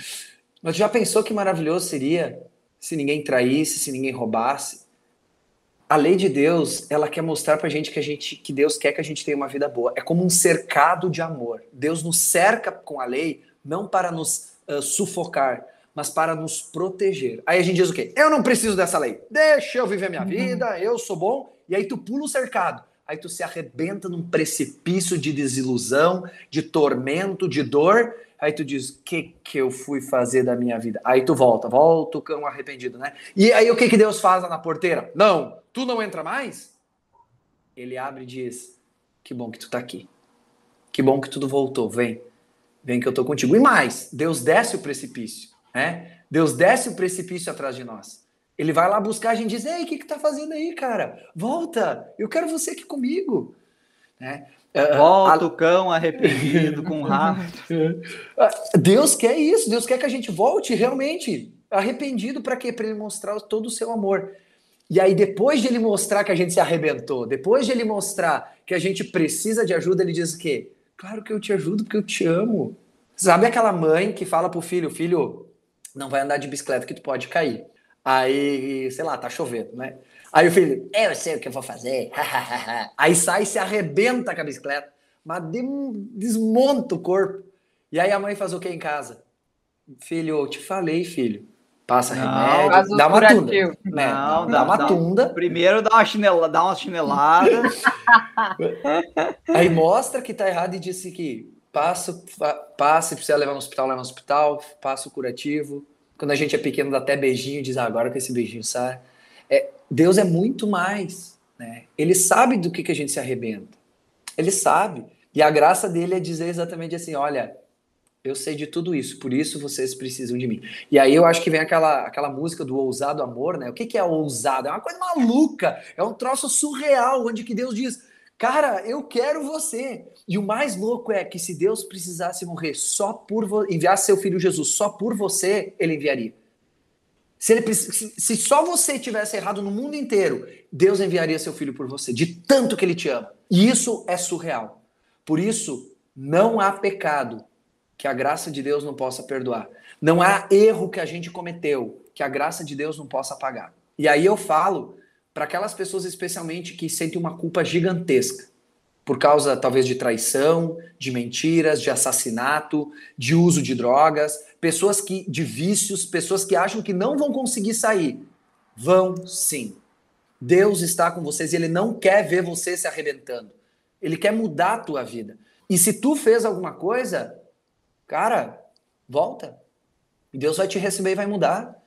Mas já pensou que maravilhoso seria se ninguém traísse, se ninguém roubasse? A lei de Deus, ela quer mostrar pra gente que a gente que Deus quer que a gente tenha uma vida boa. É como um cercado de amor. Deus nos cerca com a lei não para nos uh, sufocar, mas para nos proteger. Aí a gente diz o quê? Eu não preciso dessa lei. Deixa eu viver minha uhum. vida, eu sou bom. E aí tu pula o cercado aí tu se arrebenta num precipício de desilusão, de tormento, de dor, aí tu diz, o que que eu fui fazer da minha vida? Aí tu volta, volta o cão arrependido, né? E aí o que que Deus faz lá na porteira? Não, tu não entra mais? Ele abre e diz, que bom que tu tá aqui. Que bom que tudo voltou, vem. Vem que eu tô contigo. E mais, Deus desce o precipício, né? Deus desce o precipício atrás de nós. Ele vai lá buscar a gente e diz: Ei, o que, que tá fazendo aí, cara? Volta, eu quero você aqui comigo. Né? É, Volta a... o cão arrependido com raiva. Deus quer isso, Deus quer que a gente volte realmente arrependido para quê? Para ele mostrar todo o seu amor. E aí, depois de ele mostrar que a gente se arrebentou, depois de ele mostrar que a gente precisa de ajuda, ele diz o quê? Claro que eu te ajudo porque eu te amo. Sabe aquela mãe que fala pro filho, filho, não vai andar de bicicleta que tu pode cair. Aí, sei lá, tá chovendo, né? Aí o filho, eu sei o que eu vou fazer. aí sai e se arrebenta com a bicicleta, mas desmonta o corpo. E aí a mãe faz o que em casa? Filho, eu te falei, filho. Passa não, remédio, dá uma tunda. Né? Não, dá, dá uma tunda. Primeiro dá uma chinela, dá uma chinelada. aí mostra que tá errado e disse que passa, passa, se precisa levar no hospital, leva no hospital, passa o curativo quando a gente é pequeno, dá até beijinho, diz ah, agora que esse beijinho sai. É, Deus é muito mais. Né? Ele sabe do que, que a gente se arrebenta. Ele sabe. E a graça dele é dizer exatamente assim: olha, eu sei de tudo isso, por isso vocês precisam de mim. E aí eu acho que vem aquela, aquela música do ousado amor, né? O que, que é ousado? É uma coisa maluca, é um troço surreal, onde que Deus diz: Cara, eu quero você. E o mais louco é que se Deus precisasse morrer só por vo... enviar seu filho Jesus só por você, ele enviaria. Se, ele, se só você tivesse errado no mundo inteiro, Deus enviaria seu filho por você, de tanto que ele te ama. E isso é surreal. Por isso, não há pecado que a graça de Deus não possa perdoar. Não há erro que a gente cometeu que a graça de Deus não possa apagar. E aí eu falo para aquelas pessoas especialmente que sentem uma culpa gigantesca por causa talvez de traição, de mentiras, de assassinato, de uso de drogas, pessoas que de vícios, pessoas que acham que não vão conseguir sair. Vão sim. Deus está com vocês e ele não quer ver você se arrebentando. Ele quer mudar a tua vida. E se tu fez alguma coisa, cara, volta. E Deus vai te receber e vai mudar.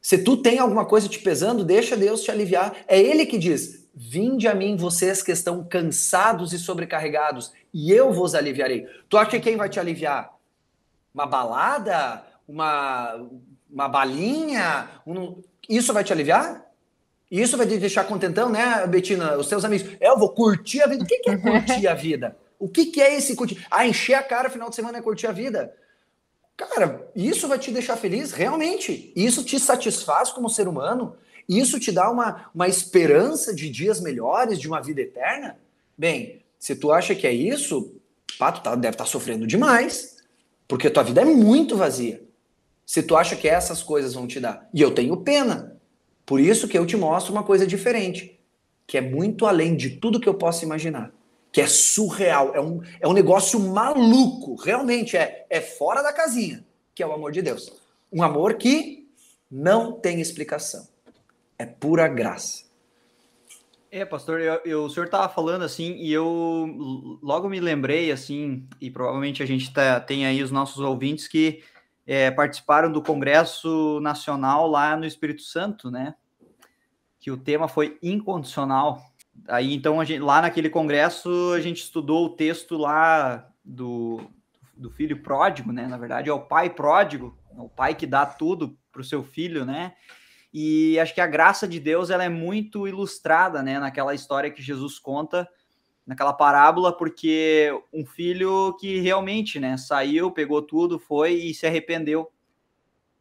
Se tu tem alguma coisa te pesando, deixa Deus te aliviar. É Ele que diz: Vinde a mim, vocês que estão cansados e sobrecarregados, e eu vos aliviarei. Tu acha que quem vai te aliviar? Uma balada? Uma, uma balinha? Um... Isso vai te aliviar? Isso vai te deixar contentão, né, Betina? Os seus amigos. É, eu vou curtir a vida. O que é curtir a vida? O que é esse curtir? Ah, encher a cara final de semana é curtir a vida. Cara, isso vai te deixar feliz, realmente. Isso te satisfaz como ser humano? Isso te dá uma, uma esperança de dias melhores, de uma vida eterna? Bem, se tu acha que é isso, pá, tu tá, deve estar tá sofrendo demais, porque tua vida é muito vazia. Se tu acha que essas coisas vão te dar. E eu tenho pena. Por isso que eu te mostro uma coisa diferente, que é muito além de tudo que eu posso imaginar que é surreal, é um, é um negócio maluco, realmente é, é fora da casinha, que é o amor de Deus. Um amor que não tem explicação, é pura graça. É, pastor, eu, eu, o senhor estava falando assim, e eu logo me lembrei, assim, e provavelmente a gente tá, tem aí os nossos ouvintes que é, participaram do Congresso Nacional lá no Espírito Santo, né? Que o tema foi incondicional. Aí, então, gente, lá naquele congresso, a gente estudou o texto lá do, do filho pródigo, né? Na verdade, é o pai pródigo, é o pai que dá tudo para o seu filho, né? E acho que a graça de Deus ela é muito ilustrada, né? Naquela história que Jesus conta, naquela parábola, porque um filho que realmente, né? Saiu, pegou tudo, foi e se arrependeu.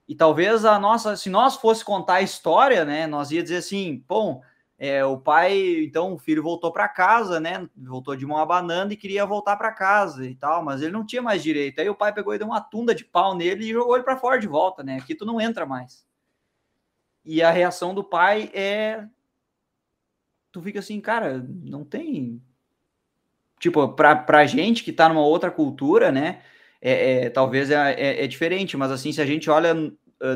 E talvez a nossa, se nós fosse contar a história, né? Nós ia dizer assim, bom é, o pai, então o filho voltou para casa, né? Voltou de mão abanando e queria voltar para casa e tal, mas ele não tinha mais direito. Aí o pai pegou e deu uma tunda de pau nele e jogou ele para fora de volta, né? Aqui tu não entra mais. E a reação do pai é tu fica assim, cara, não tem tipo, pra, pra gente que tá numa outra cultura, né? É, é talvez é, é, é, diferente, mas assim, se a gente olha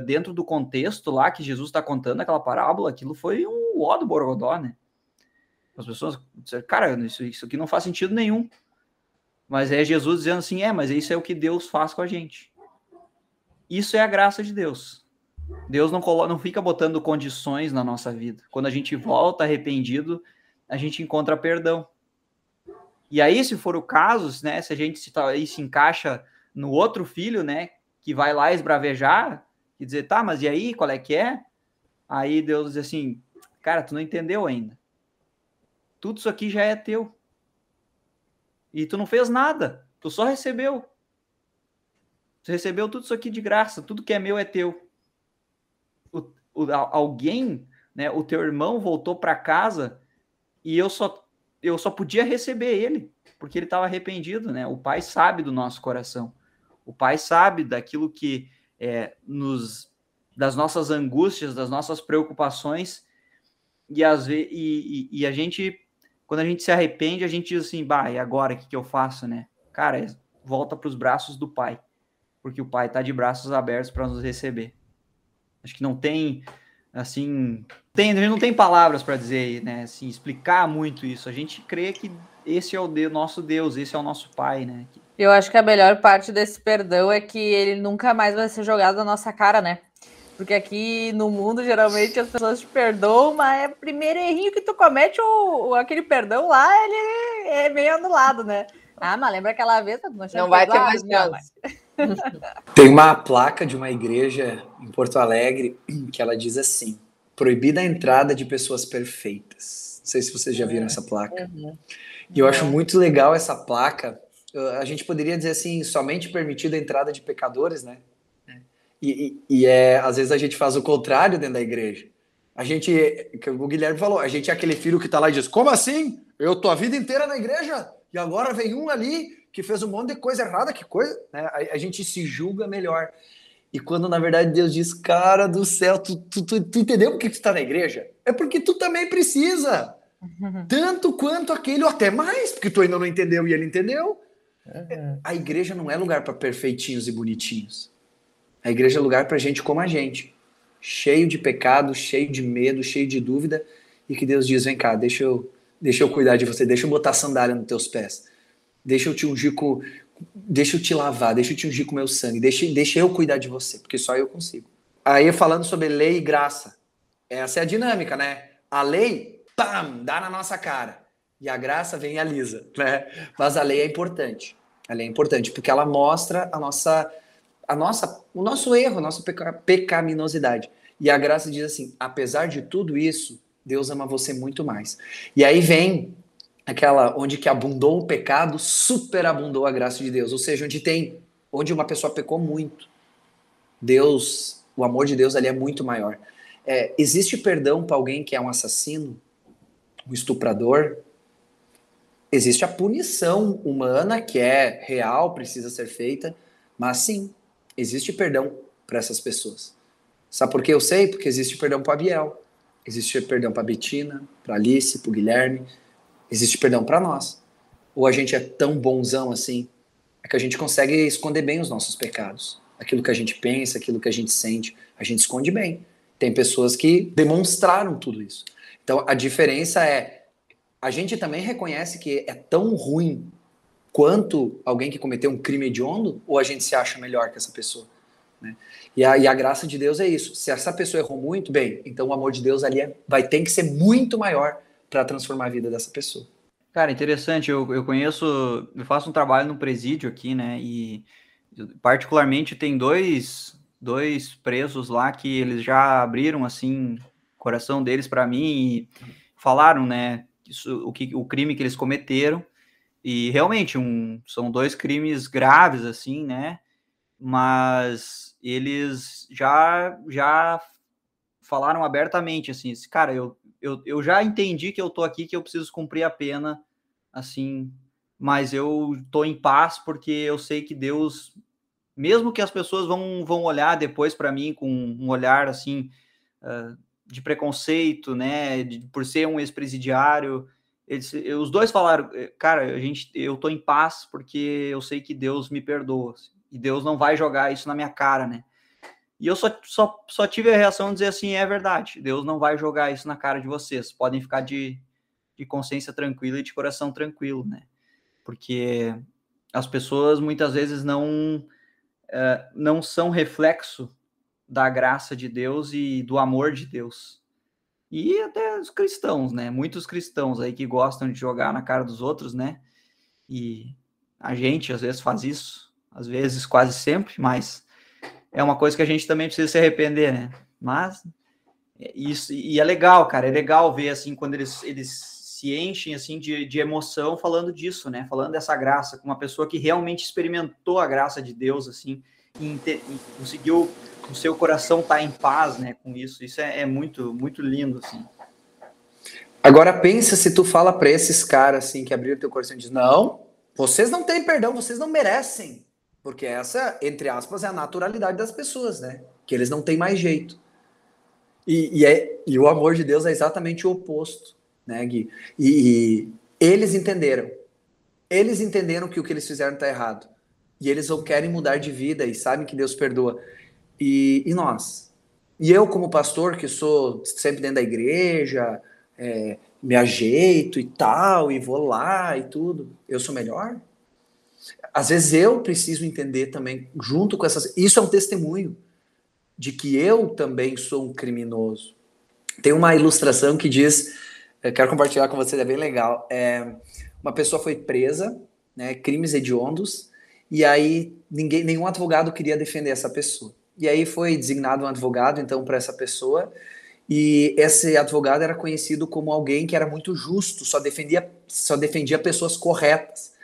dentro do contexto lá que Jesus está contando aquela parábola, aquilo foi um ó do Borogodó, né? As pessoas disseram, cara, isso, isso aqui não faz sentido nenhum. Mas é Jesus dizendo assim, é, mas isso é o que Deus faz com a gente. Isso é a graça de Deus. Deus não, coloca, não fica botando condições na nossa vida. Quando a gente volta arrependido, a gente encontra perdão. E aí, se for o caso, né, se a gente se, aí se encaixa no outro filho, né, que vai lá esbravejar, e dizer, tá, mas e aí, qual é que é? Aí Deus diz assim, cara, tu não entendeu ainda. Tudo isso aqui já é teu. E tu não fez nada, tu só recebeu. Tu recebeu tudo isso aqui de graça, tudo que é meu é teu. Alguém, né, o teu irmão voltou para casa e eu só eu só podia receber ele, porque ele estava arrependido, né? O pai sabe do nosso coração. O pai sabe daquilo que é, nos, das nossas angústias, das nossas preocupações, e, às e, e, e, a gente, quando a gente se arrepende, a gente diz assim, bah, e agora o que, que eu faço, né? Cara, é, volta para os braços do Pai, porque o Pai está de braços abertos para nos receber. Acho que não tem, assim, tem, a gente não tem palavras para dizer, né? Assim, explicar muito isso. A gente crê que esse é o de, nosso Deus, esse é o nosso Pai, né? Eu acho que a melhor parte desse perdão é que ele nunca mais vai ser jogado na nossa cara, né? Porque aqui no mundo, geralmente, as pessoas te perdoam, mas é o primeiro errinho que tu comete, o, aquele perdão lá, ele é meio anulado, né? Ah, mas lembra aquela vez? Não, não vai ter mais chance. Tem uma placa de uma igreja em Porto Alegre que ela diz assim: proibida a entrada de pessoas perfeitas. Não sei se vocês já viram essa placa. Uhum. E eu acho muito legal essa placa, a gente poderia dizer assim, somente permitida a entrada de pecadores, né? E, e, e, é, às vezes a gente faz o contrário dentro da igreja. A gente, o Guilherme falou, a gente é aquele filho que tá lá e diz: Como assim? Eu tô a vida inteira na igreja e agora vem um ali que fez um monte de coisa errada, que coisa. Né? A, a, gente se julga melhor. E quando na verdade Deus diz: Cara do céu, tu, tu, tu, tu entendeu por que tu tá na igreja? É porque tu também precisa. Tanto quanto aquele, ou até mais, porque tu ainda não entendeu e ele entendeu. Uhum. A igreja não é lugar para perfeitinhos e bonitinhos. A igreja é lugar para gente como a gente, cheio de pecado, cheio de medo, cheio de dúvida, e que Deus diz: vem cá, deixa eu, deixa eu cuidar de você, deixa eu botar sandália nos teus pés, deixa eu te ungir com, deixa eu te lavar, deixa eu te ungir com meu sangue, deixa, deixa eu cuidar de você, porque só eu consigo. aí falando sobre lei e graça. Essa é a dinâmica, né? A lei, pam, dá na nossa cara. E a graça vem e alisa, né? Mas a lei é importante. A lei é importante porque ela mostra a nossa, a nossa, o nosso erro, a nossa peca, pecaminosidade. E a graça diz assim: apesar de tudo isso, Deus ama você muito mais. E aí vem aquela onde que abundou o pecado, superabundou a graça de Deus. Ou seja, onde tem, onde uma pessoa pecou muito, Deus, o amor de Deus ali é muito maior. É, existe perdão para alguém que é um assassino, um estuprador? Existe a punição humana que é real, precisa ser feita, mas sim, existe perdão para essas pessoas. Sabe por que eu sei? Porque existe perdão para Abiel, existe perdão para Betina, para Alice, para Guilherme, existe perdão para nós. Ou a gente é tão bonzão assim, é que a gente consegue esconder bem os nossos pecados. Aquilo que a gente pensa, aquilo que a gente sente, a gente esconde bem. Tem pessoas que demonstraram tudo isso. Então a diferença é a gente também reconhece que é tão ruim quanto alguém que cometeu um crime hediondo, ou a gente se acha melhor que essa pessoa? Né? E, a, e, a, graça de Deus é isso. Se essa pessoa errou muito, bem, então o amor de Deus ali é, vai ter que ser muito maior para transformar a vida dessa pessoa. Cara, interessante. Eu, eu conheço, eu faço um trabalho no presídio aqui, né? E particularmente tem dois, dois presos lá que eles já abriram assim o coração deles para mim e falaram, né? Isso, o, que, o crime que eles cometeram. E realmente um, são dois crimes graves, assim, né? Mas eles já já falaram abertamente assim, cara, eu, eu, eu já entendi que eu tô aqui, que eu preciso cumprir a pena, assim, mas eu tô em paz porque eu sei que Deus, mesmo que as pessoas vão, vão olhar depois para mim com um olhar assim uh, de preconceito, né, de, por ser um ex-presidiário, eles, os dois falaram, eh, cara, a gente, eu tô em paz porque eu sei que Deus me perdoa assim, e Deus não vai jogar isso na minha cara, né? E eu só, só, só tive a reação de dizer assim: é verdade, Deus não vai jogar isso na cara de vocês. Podem ficar de, de consciência tranquila e de coração tranquilo, né? Porque as pessoas muitas vezes não, uh, não são reflexo da graça de Deus e do amor de Deus. E até os cristãos, né? Muitos cristãos aí que gostam de jogar na cara dos outros, né? E a gente às vezes faz isso, às vezes quase sempre, mas é uma coisa que a gente também precisa se arrepender, né? Mas isso e é legal, cara, é legal ver assim quando eles, eles se enchem assim de, de emoção falando disso, né? Falando dessa graça com uma pessoa que realmente experimentou a graça de Deus assim e, e conseguiu o seu coração estar tá em paz, né? Com isso, isso é, é muito muito lindo assim. Agora pensa se tu fala para esses caras assim que abriram teu coração e diz não, vocês não têm perdão, vocês não merecem. Porque essa, entre aspas, é a naturalidade das pessoas, né? Que eles não têm mais jeito. E, e, é, e o amor de Deus é exatamente o oposto, né, Gui? E, e eles entenderam. Eles entenderam que o que eles fizeram está errado. E eles não querem mudar de vida e sabem que Deus perdoa. E, e nós? E eu, como pastor, que sou sempre dentro da igreja, é, me ajeito e tal, e vou lá e tudo, eu sou melhor? Às vezes eu preciso entender também, junto com essas. Isso é um testemunho de que eu também sou um criminoso. Tem uma ilustração que diz, quero compartilhar com vocês, é bem legal. É, uma pessoa foi presa, né, crimes hediondos, e aí ninguém, nenhum advogado queria defender essa pessoa. E aí foi designado um advogado, então, para essa pessoa, e esse advogado era conhecido como alguém que era muito justo, só defendia, só defendia pessoas corretas.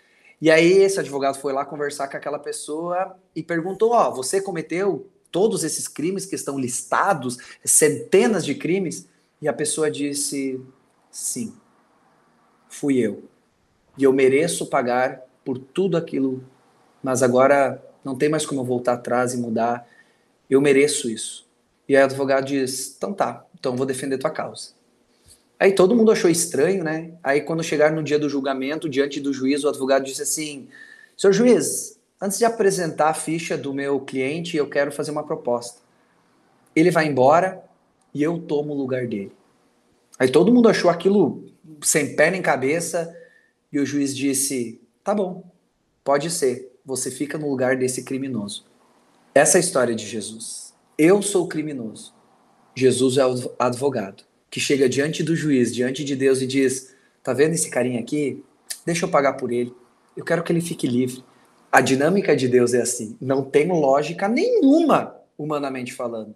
E aí esse advogado foi lá conversar com aquela pessoa e perguntou: ó, oh, você cometeu todos esses crimes que estão listados, centenas de crimes? E a pessoa disse: sim, fui eu. E eu mereço pagar por tudo aquilo, mas agora não tem mais como voltar atrás e mudar. Eu mereço isso. E aí o advogado diz: então tá, então vou defender tua causa. Aí todo mundo achou estranho, né? Aí quando chegaram no dia do julgamento, diante do juiz, o advogado disse assim: Senhor juiz, antes de apresentar a ficha do meu cliente, eu quero fazer uma proposta. Ele vai embora e eu tomo o lugar dele. Aí todo mundo achou aquilo sem pé nem cabeça e o juiz disse: Tá bom, pode ser, você fica no lugar desse criminoso. Essa é a história de Jesus. eu sou criminoso. Jesus é o advogado que chega diante do juiz, diante de Deus e diz: Tá vendo esse carinha aqui? Deixa eu pagar por ele. Eu quero que ele fique livre. A dinâmica de Deus é assim. Não tem lógica nenhuma, humanamente falando.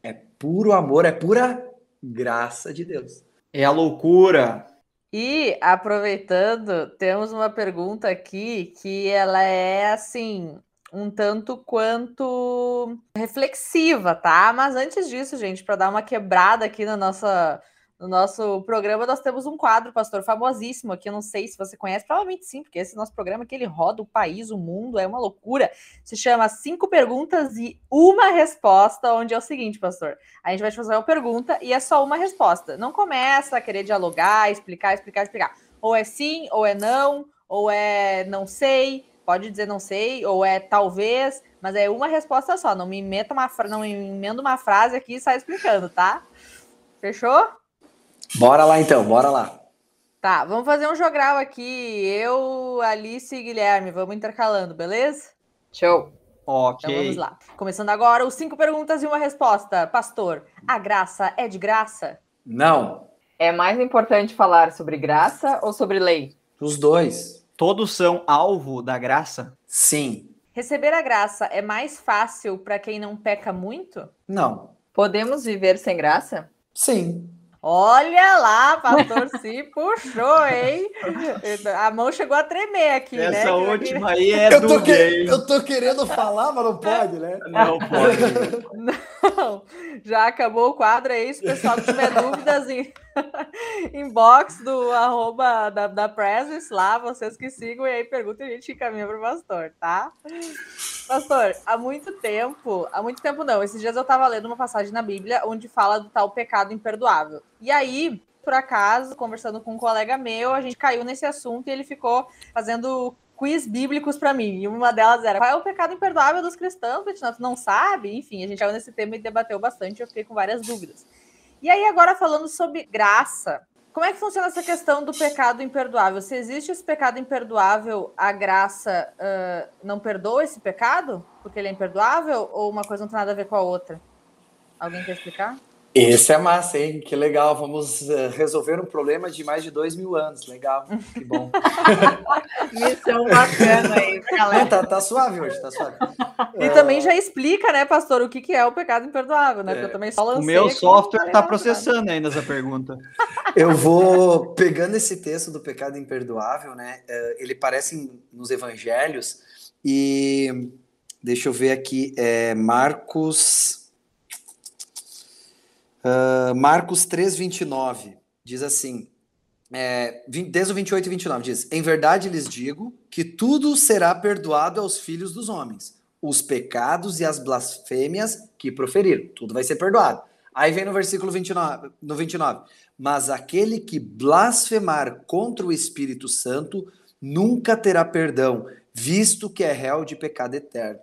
É puro amor, é pura graça de Deus. É a loucura. E aproveitando, temos uma pergunta aqui que ela é assim, um tanto quanto reflexiva, tá? Mas antes disso, gente, para dar uma quebrada aqui na nossa no nosso programa nós temos um quadro, pastor, famosíssimo aqui. Eu não sei se você conhece, provavelmente sim, porque esse nosso programa que ele roda o país, o mundo, é uma loucura. Se chama Cinco Perguntas e Uma Resposta, onde é o seguinte, pastor. A gente vai te fazer uma pergunta e é só uma resposta. Não começa a querer dialogar, explicar, explicar, explicar. Ou é sim, ou é não, ou é não sei, pode dizer não sei, ou é talvez, mas é uma resposta só. Não me meta uma não me emenda uma frase aqui e sai explicando, tá? Fechou? Bora lá então, bora lá. Tá, vamos fazer um jogral aqui. Eu, Alice e Guilherme, vamos intercalando, beleza? Show. Ok. Então vamos lá. Começando agora, os cinco perguntas e uma resposta. Pastor, a graça é de graça? Não. É mais importante falar sobre graça ou sobre lei? Os dois. Todos são alvo da graça? Sim. Receber a graça é mais fácil para quem não peca muito? Não. Podemos viver sem graça? Sim. Olha lá, pastor se puxou, hein? A mão chegou a tremer aqui, Essa né? Essa última aí é eu do que... eu tô querendo falar, mas não pode, né? Não pode. Não, já acabou o quadro aí. Se o pessoal tiver dúvidas, em... inbox do arroba da, da Presence lá, vocês que sigam e aí perguntem e a gente encaminha para o pastor, tá? Pastor, há muito tempo, há muito tempo não, esses dias eu estava lendo uma passagem na Bíblia onde fala do tal pecado imperdoável. E aí, por acaso, conversando com um colega meu, a gente caiu nesse assunto e ele ficou fazendo quiz bíblicos para mim. E uma delas era: qual é o pecado imperdoável dos cristãos, Betina? Tu não sabe? Enfim, a gente caiu nesse tema e debateu bastante. Eu fiquei com várias dúvidas. E aí, agora falando sobre graça, como é que funciona essa questão do pecado imperdoável? Se existe esse pecado imperdoável, a graça uh, não perdoa esse pecado? Porque ele é imperdoável? Ou uma coisa não tem nada a ver com a outra? Alguém quer explicar? Esse é massa, hein? Que legal. Vamos uh, resolver um problema de mais de dois mil anos. Legal, que bom. Missão bacana aí, galera. tá, tá suave hoje, tá suave. E uh... também já explica, né, pastor, o que, que é o pecado imperdoável, né? É. Porque eu também só lancei. O meu software tá processando ainda essa pergunta. Eu vou pegando esse texto do pecado imperdoável, né? Uh, ele aparece nos evangelhos e deixa eu ver aqui, é Marcos. Uh, Marcos 3, 29, diz assim, é, desde o 28 e 29, diz: Em verdade lhes digo que tudo será perdoado aos filhos dos homens, os pecados e as blasfêmias que proferiram, tudo vai ser perdoado. Aí vem no versículo 29, no 29, mas aquele que blasfemar contra o Espírito Santo nunca terá perdão, visto que é réu de pecado eterno.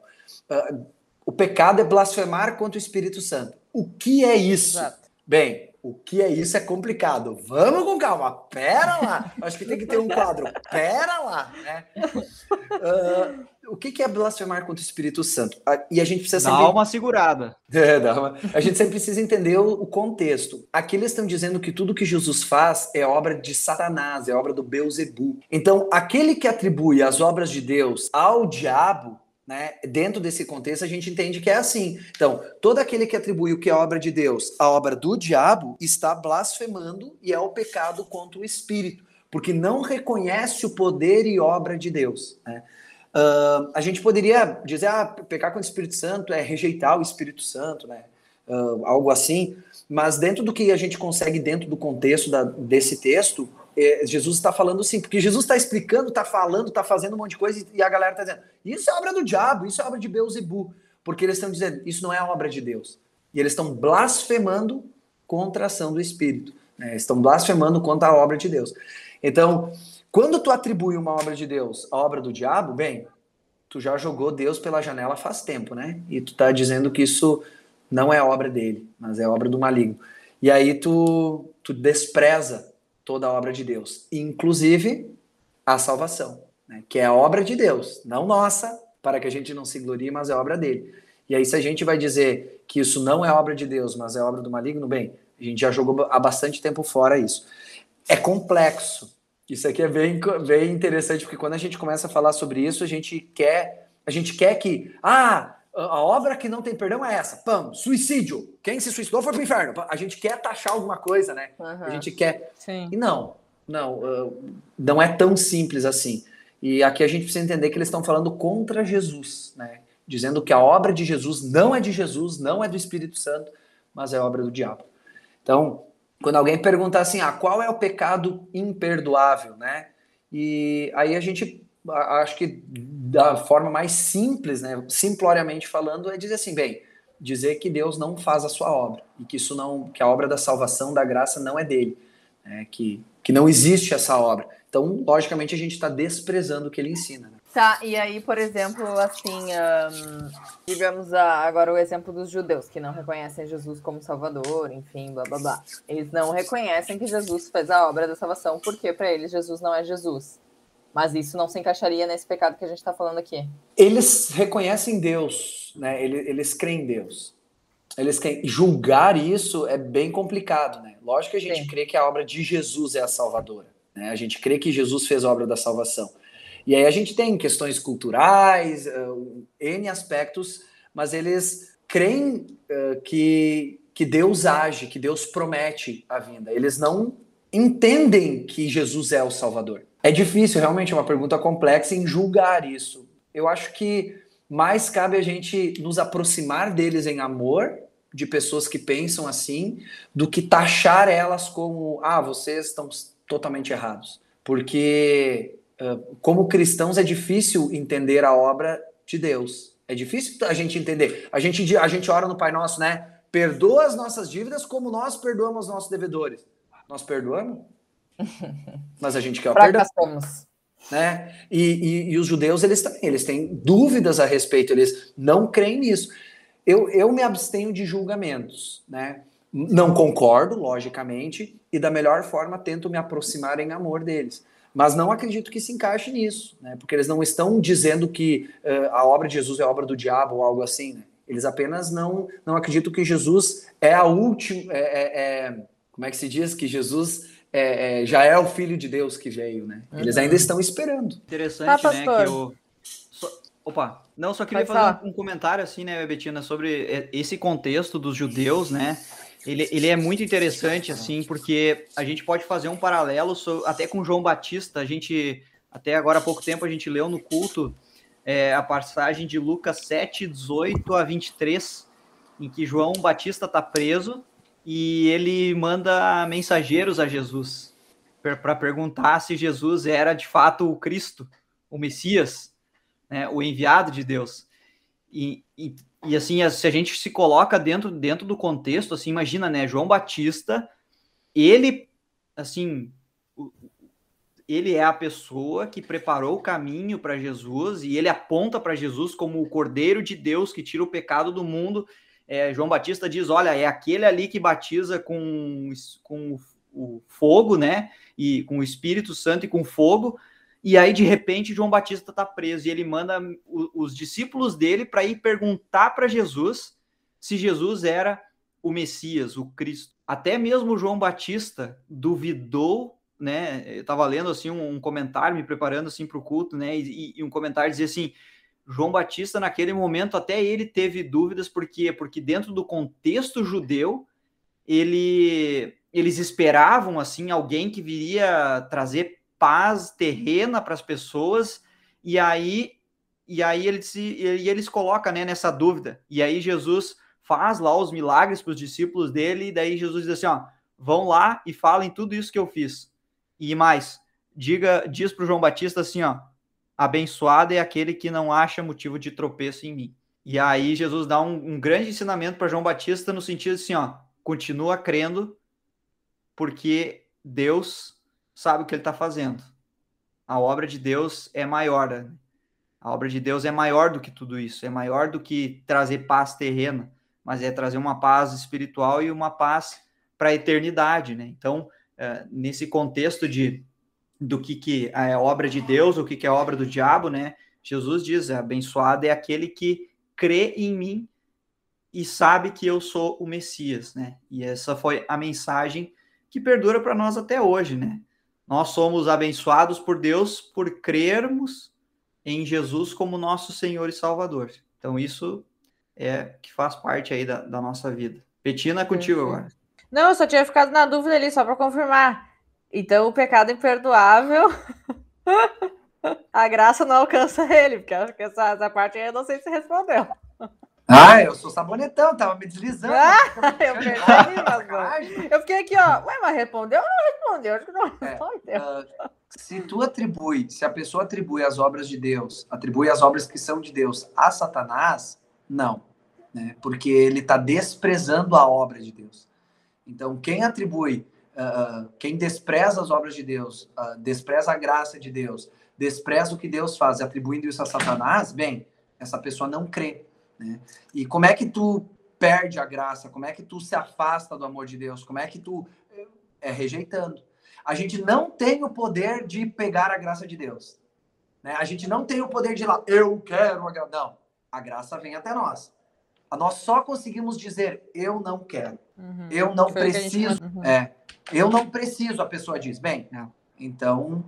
Uh, o pecado é blasfemar contra o Espírito Santo. O que é isso? Exato. Bem, o que é isso é complicado. Vamos com calma. Pera lá. Acho que tem que ter um quadro. Pera lá. Né? Uh, o que é blasfemar contra o Espírito Santo? E a gente precisa sempre... Dá uma segurada. É, dá uma... A gente sempre precisa entender o contexto. Aqui eles estão dizendo que tudo que Jesus faz é obra de Satanás, é obra do Beuzebu. Então, aquele que atribui as obras de Deus ao diabo né? Dentro desse contexto, a gente entende que é assim. Então, todo aquele que atribui o que é obra de Deus à obra do diabo está blasfemando e é o pecado contra o Espírito, porque não reconhece o poder e obra de Deus. Né? Uh, a gente poderia dizer, ah, pecar contra o Espírito Santo é rejeitar o Espírito Santo, né? Uh, algo assim, mas dentro do que a gente consegue, dentro do contexto da, desse texto, é, Jesus está falando sim, porque Jesus está explicando, está falando, está fazendo um monte de coisa e a galera está dizendo: isso é obra do diabo, isso é obra de Beuzebu, porque eles estão dizendo: isso não é obra de Deus. E eles estão blasfemando contra a ação do Espírito, né? estão blasfemando contra a obra de Deus. Então, quando tu atribui uma obra de Deus à obra do diabo, bem, tu já jogou Deus pela janela faz tempo, né? E tu está dizendo que isso não é obra dele, mas é obra do maligno. E aí tu, tu despreza toda a obra de Deus, inclusive a salvação, né? que é a obra de Deus, não nossa, para que a gente não se glorie, mas é obra dele. E aí, se a gente vai dizer que isso não é obra de Deus, mas é obra do maligno, bem, a gente já jogou há bastante tempo fora isso. É complexo. Isso aqui é bem, bem interessante, porque quando a gente começa a falar sobre isso, a gente quer, a gente quer que, ah, a obra que não tem perdão é essa, pam, suicídio. Quem se suicidou foi pro inferno. A gente quer taxar alguma coisa, né? Uhum. A gente quer. Sim. E não, não, não é tão simples assim. E aqui a gente precisa entender que eles estão falando contra Jesus, né? Dizendo que a obra de Jesus não é de Jesus, não é do Espírito Santo, mas é obra do diabo. Então, quando alguém pergunta assim, ah, qual é o pecado imperdoável, né? E aí a gente acho que da forma mais simples, né, simploriamente falando, é dizer assim, bem, dizer que Deus não faz a sua obra e que isso não, que a obra da salvação, da graça não é dele, né, que que não existe essa obra. Então, logicamente, a gente está desprezando o que ele ensina. Né? Tá, e aí, por exemplo, assim, digamos agora o exemplo dos judeus, que não reconhecem Jesus como Salvador, enfim, blá blá blá. Eles não reconhecem que Jesus fez a obra da salvação, porque para eles Jesus não é Jesus. Mas isso não se encaixaria nesse pecado que a gente está falando aqui. Eles reconhecem Deus, né? Eles, eles creem em Deus. Eles creem. Julgar isso é bem complicado, né? Lógico que a gente Sim. crê que a obra de Jesus é a salvadora. Né? A gente crê que Jesus fez a obra da salvação. E aí a gente tem questões culturais, uh, N aspectos, mas eles creem uh, que, que Deus age, que Deus promete a vinda. Eles não entendem que Jesus é o Salvador. É difícil, realmente, é uma pergunta complexa em julgar isso. Eu acho que mais cabe a gente nos aproximar deles em amor, de pessoas que pensam assim, do que taxar elas como, ah, vocês estão totalmente errados. Porque, como cristãos, é difícil entender a obra de Deus. É difícil a gente entender. A gente, a gente ora no Pai Nosso, né? Perdoa as nossas dívidas como nós perdoamos os nossos devedores. Nós perdoamos? Mas a gente quer o perdão. Né? E, e, e, os judeus, eles também, eles têm dúvidas a respeito, eles não creem nisso. Eu, eu me abstenho de julgamentos, né? Não concordo, logicamente, e da melhor forma tento me aproximar em amor deles. Mas não acredito que se encaixe nisso, né? Porque eles não estão dizendo que uh, a obra de Jesus é obra do diabo ou algo assim, né? Eles apenas não, não acreditam que Jesus é a última. É, é, é, como é que se diz? Que Jesus é, é, já é o Filho de Deus que veio, né? Uhum. Eles ainda estão esperando. Interessante, ah, né? Que eu... Opa, não, só queria fazer um comentário assim, né, Betina, sobre esse contexto dos judeus, né? Ele, ele é muito interessante, assim, porque a gente pode fazer um paralelo até com João Batista. A gente, até agora há pouco tempo, a gente leu no culto é, a passagem de Lucas 7, 18 a 23, em que João Batista está preso e ele manda mensageiros a Jesus para perguntar se Jesus era de fato o Cristo, o Messias, né, o enviado de Deus. E, e, e, assim, se a gente se coloca dentro, dentro do contexto, assim, imagina, né, João Batista, ele, assim, ele é a pessoa que preparou o caminho para Jesus e ele aponta para Jesus como o Cordeiro de Deus que tira o pecado do mundo é, João Batista diz: olha, é aquele ali que batiza com, com o fogo, né? E com o Espírito Santo e com fogo. E aí, de repente, João Batista está preso e ele manda os discípulos dele para ir perguntar para Jesus se Jesus era o Messias, o Cristo. Até mesmo João Batista duvidou, né? Eu estava lendo assim um, comentário, me preparando assim para o culto, né? E, e um comentário dizia assim: João Batista, naquele momento, até ele teve dúvidas, por quê? Porque dentro do contexto judeu, ele, eles esperavam assim alguém que viria trazer paz terrena para as pessoas, e aí e aí eles, e eles colocam né, nessa dúvida. E aí Jesus faz lá os milagres para os discípulos dele, e daí Jesus diz assim: ó, vão lá e falem tudo isso que eu fiz. E mais, diga, diz para o João Batista assim, ó, abençoado é aquele que não acha motivo de tropeço em mim. E aí Jesus dá um, um grande ensinamento para João Batista no sentido assim, ó, continua crendo, porque Deus sabe o que ele está fazendo. A obra de Deus é maior. Né? A obra de Deus é maior do que tudo isso, é maior do que trazer paz terrena, mas é trazer uma paz espiritual e uma paz para a eternidade, né? Então, é, nesse contexto de do que, que é obra de Deus, o que, que é obra do diabo, né? Jesus diz: abençoado é aquele que crê em mim e sabe que eu sou o Messias, né? E essa foi a mensagem que perdura para nós até hoje, né? Nós somos abençoados por Deus por crermos em Jesus como nosso Senhor e Salvador. Então, isso é que faz parte aí da, da nossa vida. Betina, é contigo agora. Não, eu só tinha ficado na dúvida ali, só para confirmar. Então, o pecado imperdoável, a graça não alcança ele, porque acho que essa, essa parte aí eu não sei se respondeu. Ah, eu sou sabonetão, tava me deslizando. Ah, eu percebi, Eu fiquei aqui, ó. Ué, mas respondeu ou não respondeu? Acho que não é, respondeu. Uh, se tu atribui, se a pessoa atribui as obras de Deus, atribui as obras que são de Deus a Satanás, não. Né? Porque ele está desprezando a obra de Deus. Então, quem atribui, uh, quem despreza as obras de Deus, uh, despreza a graça de Deus, despreza o que Deus faz, atribuindo isso a Satanás, bem, essa pessoa não crê. Né? E como é que tu perde a graça? Como é que tu se afasta do amor de Deus? Como é que tu é rejeitando? A gente não tem o poder de pegar a graça de Deus. Né? A gente não tem o poder de ir lá, eu quero a graça. Não, a graça vem até nós. Nós só conseguimos dizer, eu não quero. Uhum. Eu não Foi preciso. Gente... Uhum. É, eu não preciso, a pessoa diz. Bem, então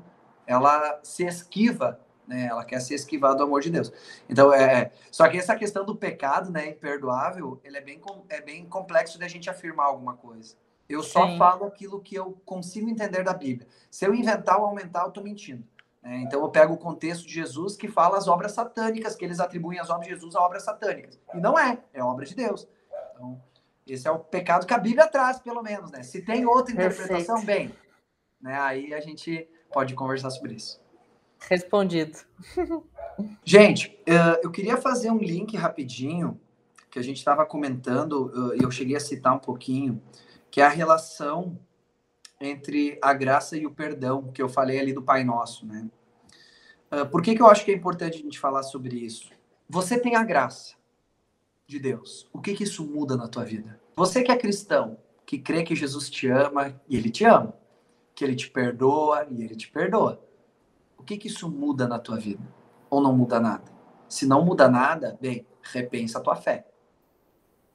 ela se esquiva né? Ela quer se esquivar do amor de Deus. Então, é, é, só que essa questão do pecado, né, imperdoável, ele é bem, é bem complexo de a gente afirmar alguma coisa. Eu só Sim. falo aquilo que eu consigo entender da Bíblia. Se eu inventar ou aumentar, eu estou mentindo. Né? Então, eu pego o contexto de Jesus que fala as obras satânicas, que eles atribuem as obras de Jesus a obras satânicas. E não é, é obra de Deus. Então, esse é o pecado que a Bíblia traz, pelo menos, né? Se tem outra interpretação, Perfeito. bem, né? Aí a gente pode conversar sobre isso. Respondido. Gente, eh, eu queria fazer um link rapidinho, que a gente estava comentando, e eu cheguei a citar um pouquinho, que é a relação entre a graça e o perdão, que eu falei ali do Pai Nosso, né? Eh, por que, que eu acho que é importante a gente falar sobre isso? Você tem a graça de Deus. O que, que isso muda na tua vida? Você que é cristão, que crê que Jesus te ama e ele te ama, que ele te perdoa e ele te perdoa que, que isso muda na tua vida? Ou não muda nada? Se não muda nada, bem, repensa a tua fé.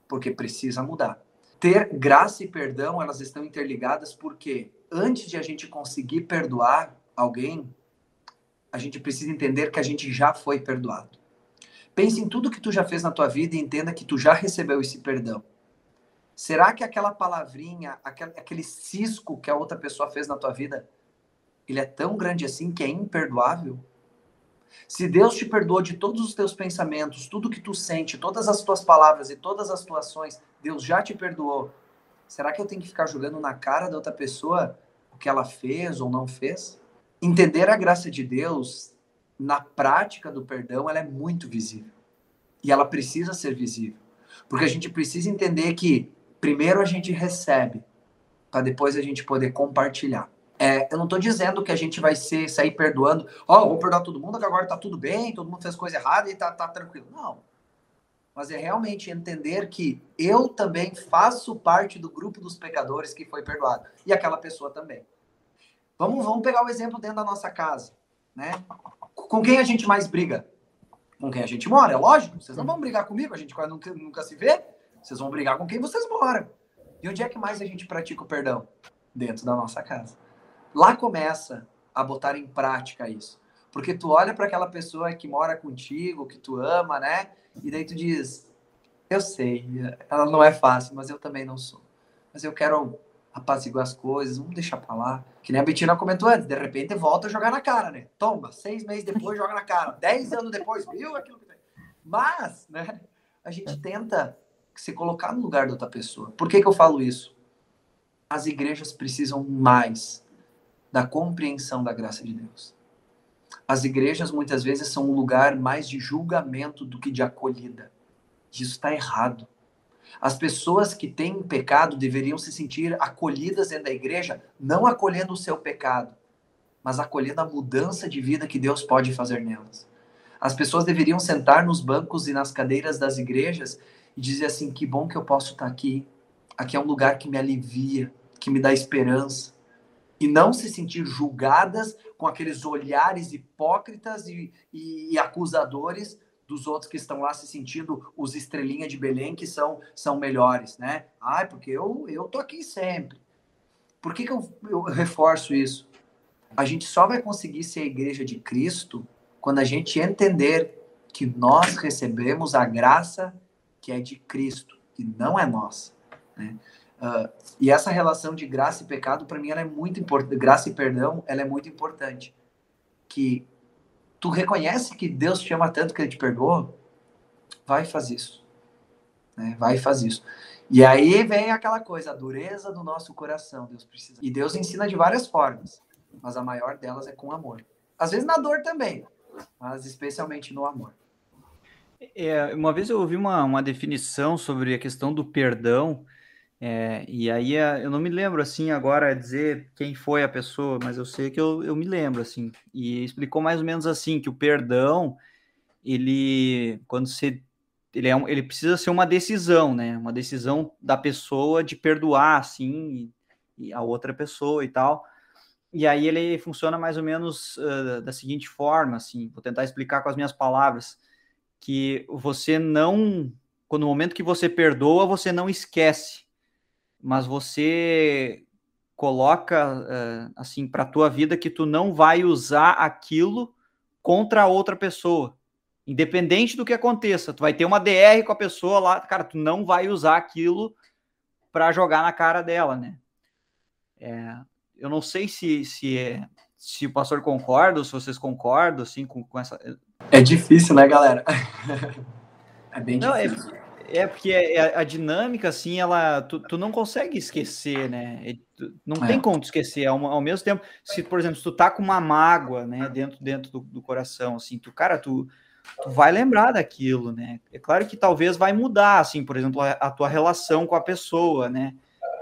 Porque precisa mudar. Ter graça e perdão, elas estão interligadas porque antes de a gente conseguir perdoar alguém, a gente precisa entender que a gente já foi perdoado. Pense em tudo que tu já fez na tua vida e entenda que tu já recebeu esse perdão. Será que aquela palavrinha, aquele cisco que a outra pessoa fez na tua vida ele é tão grande assim que é imperdoável? Se Deus te perdoou de todos os teus pensamentos, tudo que tu sente, todas as tuas palavras e todas as tuas ações, Deus já te perdoou. Será que eu tenho que ficar jogando na cara da outra pessoa o que ela fez ou não fez? Entender a graça de Deus na prática do perdão, ela é muito visível. E ela precisa ser visível. Porque a gente precisa entender que primeiro a gente recebe, para depois a gente poder compartilhar. É, eu não estou dizendo que a gente vai ser, sair perdoando, ó, oh, vou perdoar todo mundo, que agora está tudo bem, todo mundo fez coisa errada e está tá tranquilo. Não. Mas é realmente entender que eu também faço parte do grupo dos pecadores que foi perdoado. E aquela pessoa também. Vamos, vamos pegar o exemplo dentro da nossa casa. Né? Com quem a gente mais briga? Com quem a gente mora, é lógico. Vocês não vão brigar comigo, a gente quase nunca, nunca se vê. Vocês vão brigar com quem vocês moram. E onde é que mais a gente pratica o perdão? Dentro da nossa casa. Lá começa a botar em prática isso. Porque tu olha para aquela pessoa que mora contigo, que tu ama, né? E daí tu diz: Eu sei, ela não é fácil, mas eu também não sou. Mas eu quero apaziguar as coisas, vamos deixar para lá. Que nem a Betina comentou antes, de repente volta a jogar na cara, né? Toma, seis meses depois joga na cara, dez anos depois, viu aquilo que Mas, né? A gente tenta se colocar no lugar da outra pessoa. Por que, que eu falo isso? As igrejas precisam mais da compreensão da graça de Deus. As igrejas muitas vezes são um lugar mais de julgamento do que de acolhida. Isso está errado. As pessoas que têm pecado deveriam se sentir acolhidas dentro da igreja, não acolhendo o seu pecado, mas acolhendo a mudança de vida que Deus pode fazer nelas. As pessoas deveriam sentar nos bancos e nas cadeiras das igrejas e dizer assim: que bom que eu posso estar aqui. Aqui é um lugar que me alivia, que me dá esperança e não se sentir julgadas com aqueles olhares hipócritas e, e, e acusadores dos outros que estão lá se sentindo os estrelinha de Belém que são, são melhores, né? Ah, porque eu, eu tô aqui sempre. Por que, que eu, eu reforço isso? A gente só vai conseguir ser a igreja de Cristo quando a gente entender que nós recebemos a graça que é de Cristo, que não é nossa. Né? Uh, e essa relação de graça e pecado, para mim, ela é muito importante. Graça e perdão, ela é muito importante. Que tu reconhece que Deus te ama tanto que ele te perdoou, vai fazer isso. Né? Vai fazer isso. E aí vem aquela coisa, a dureza do nosso coração, Deus precisa. E Deus ensina de várias formas, mas a maior delas é com amor. Às vezes na dor também, mas especialmente no amor. É, uma vez eu ouvi uma, uma definição sobre a questão do perdão, é, e aí é, eu não me lembro assim agora dizer quem foi a pessoa, mas eu sei que eu, eu me lembro assim. E explicou mais ou menos assim que o perdão, ele quando você ele, é um, ele precisa ser uma decisão, né? Uma decisão da pessoa de perdoar assim e, e a outra pessoa e tal. E aí ele funciona mais ou menos uh, da seguinte forma, assim, vou tentar explicar com as minhas palavras, que você não, quando no momento que você perdoa, você não esquece mas você coloca uh, assim para a tua vida que tu não vai usar aquilo contra outra pessoa. Independente do que aconteça, tu vai ter uma DR com a pessoa lá, cara, tu não vai usar aquilo para jogar na cara dela, né? É, eu não sei se, se, é, se o pastor concorda ou se vocês concordam assim com, com essa. É difícil, né, galera? é bem não, é difícil. É é, porque a, é, é, a, dinâmica, assim, ela. Tu, tu não consegue esquecer, né? Não é. tem como tu esquecer. Ao, ao, mesmo tempo, se, por exemplo, se tu tá com uma mágoa, né, dentro, dentro do, do coração, assim, tu, cara, tu, tu vai lembrar daquilo, né? É claro que talvez vai mudar, assim, por exemplo, a, a tua relação com a pessoa, né?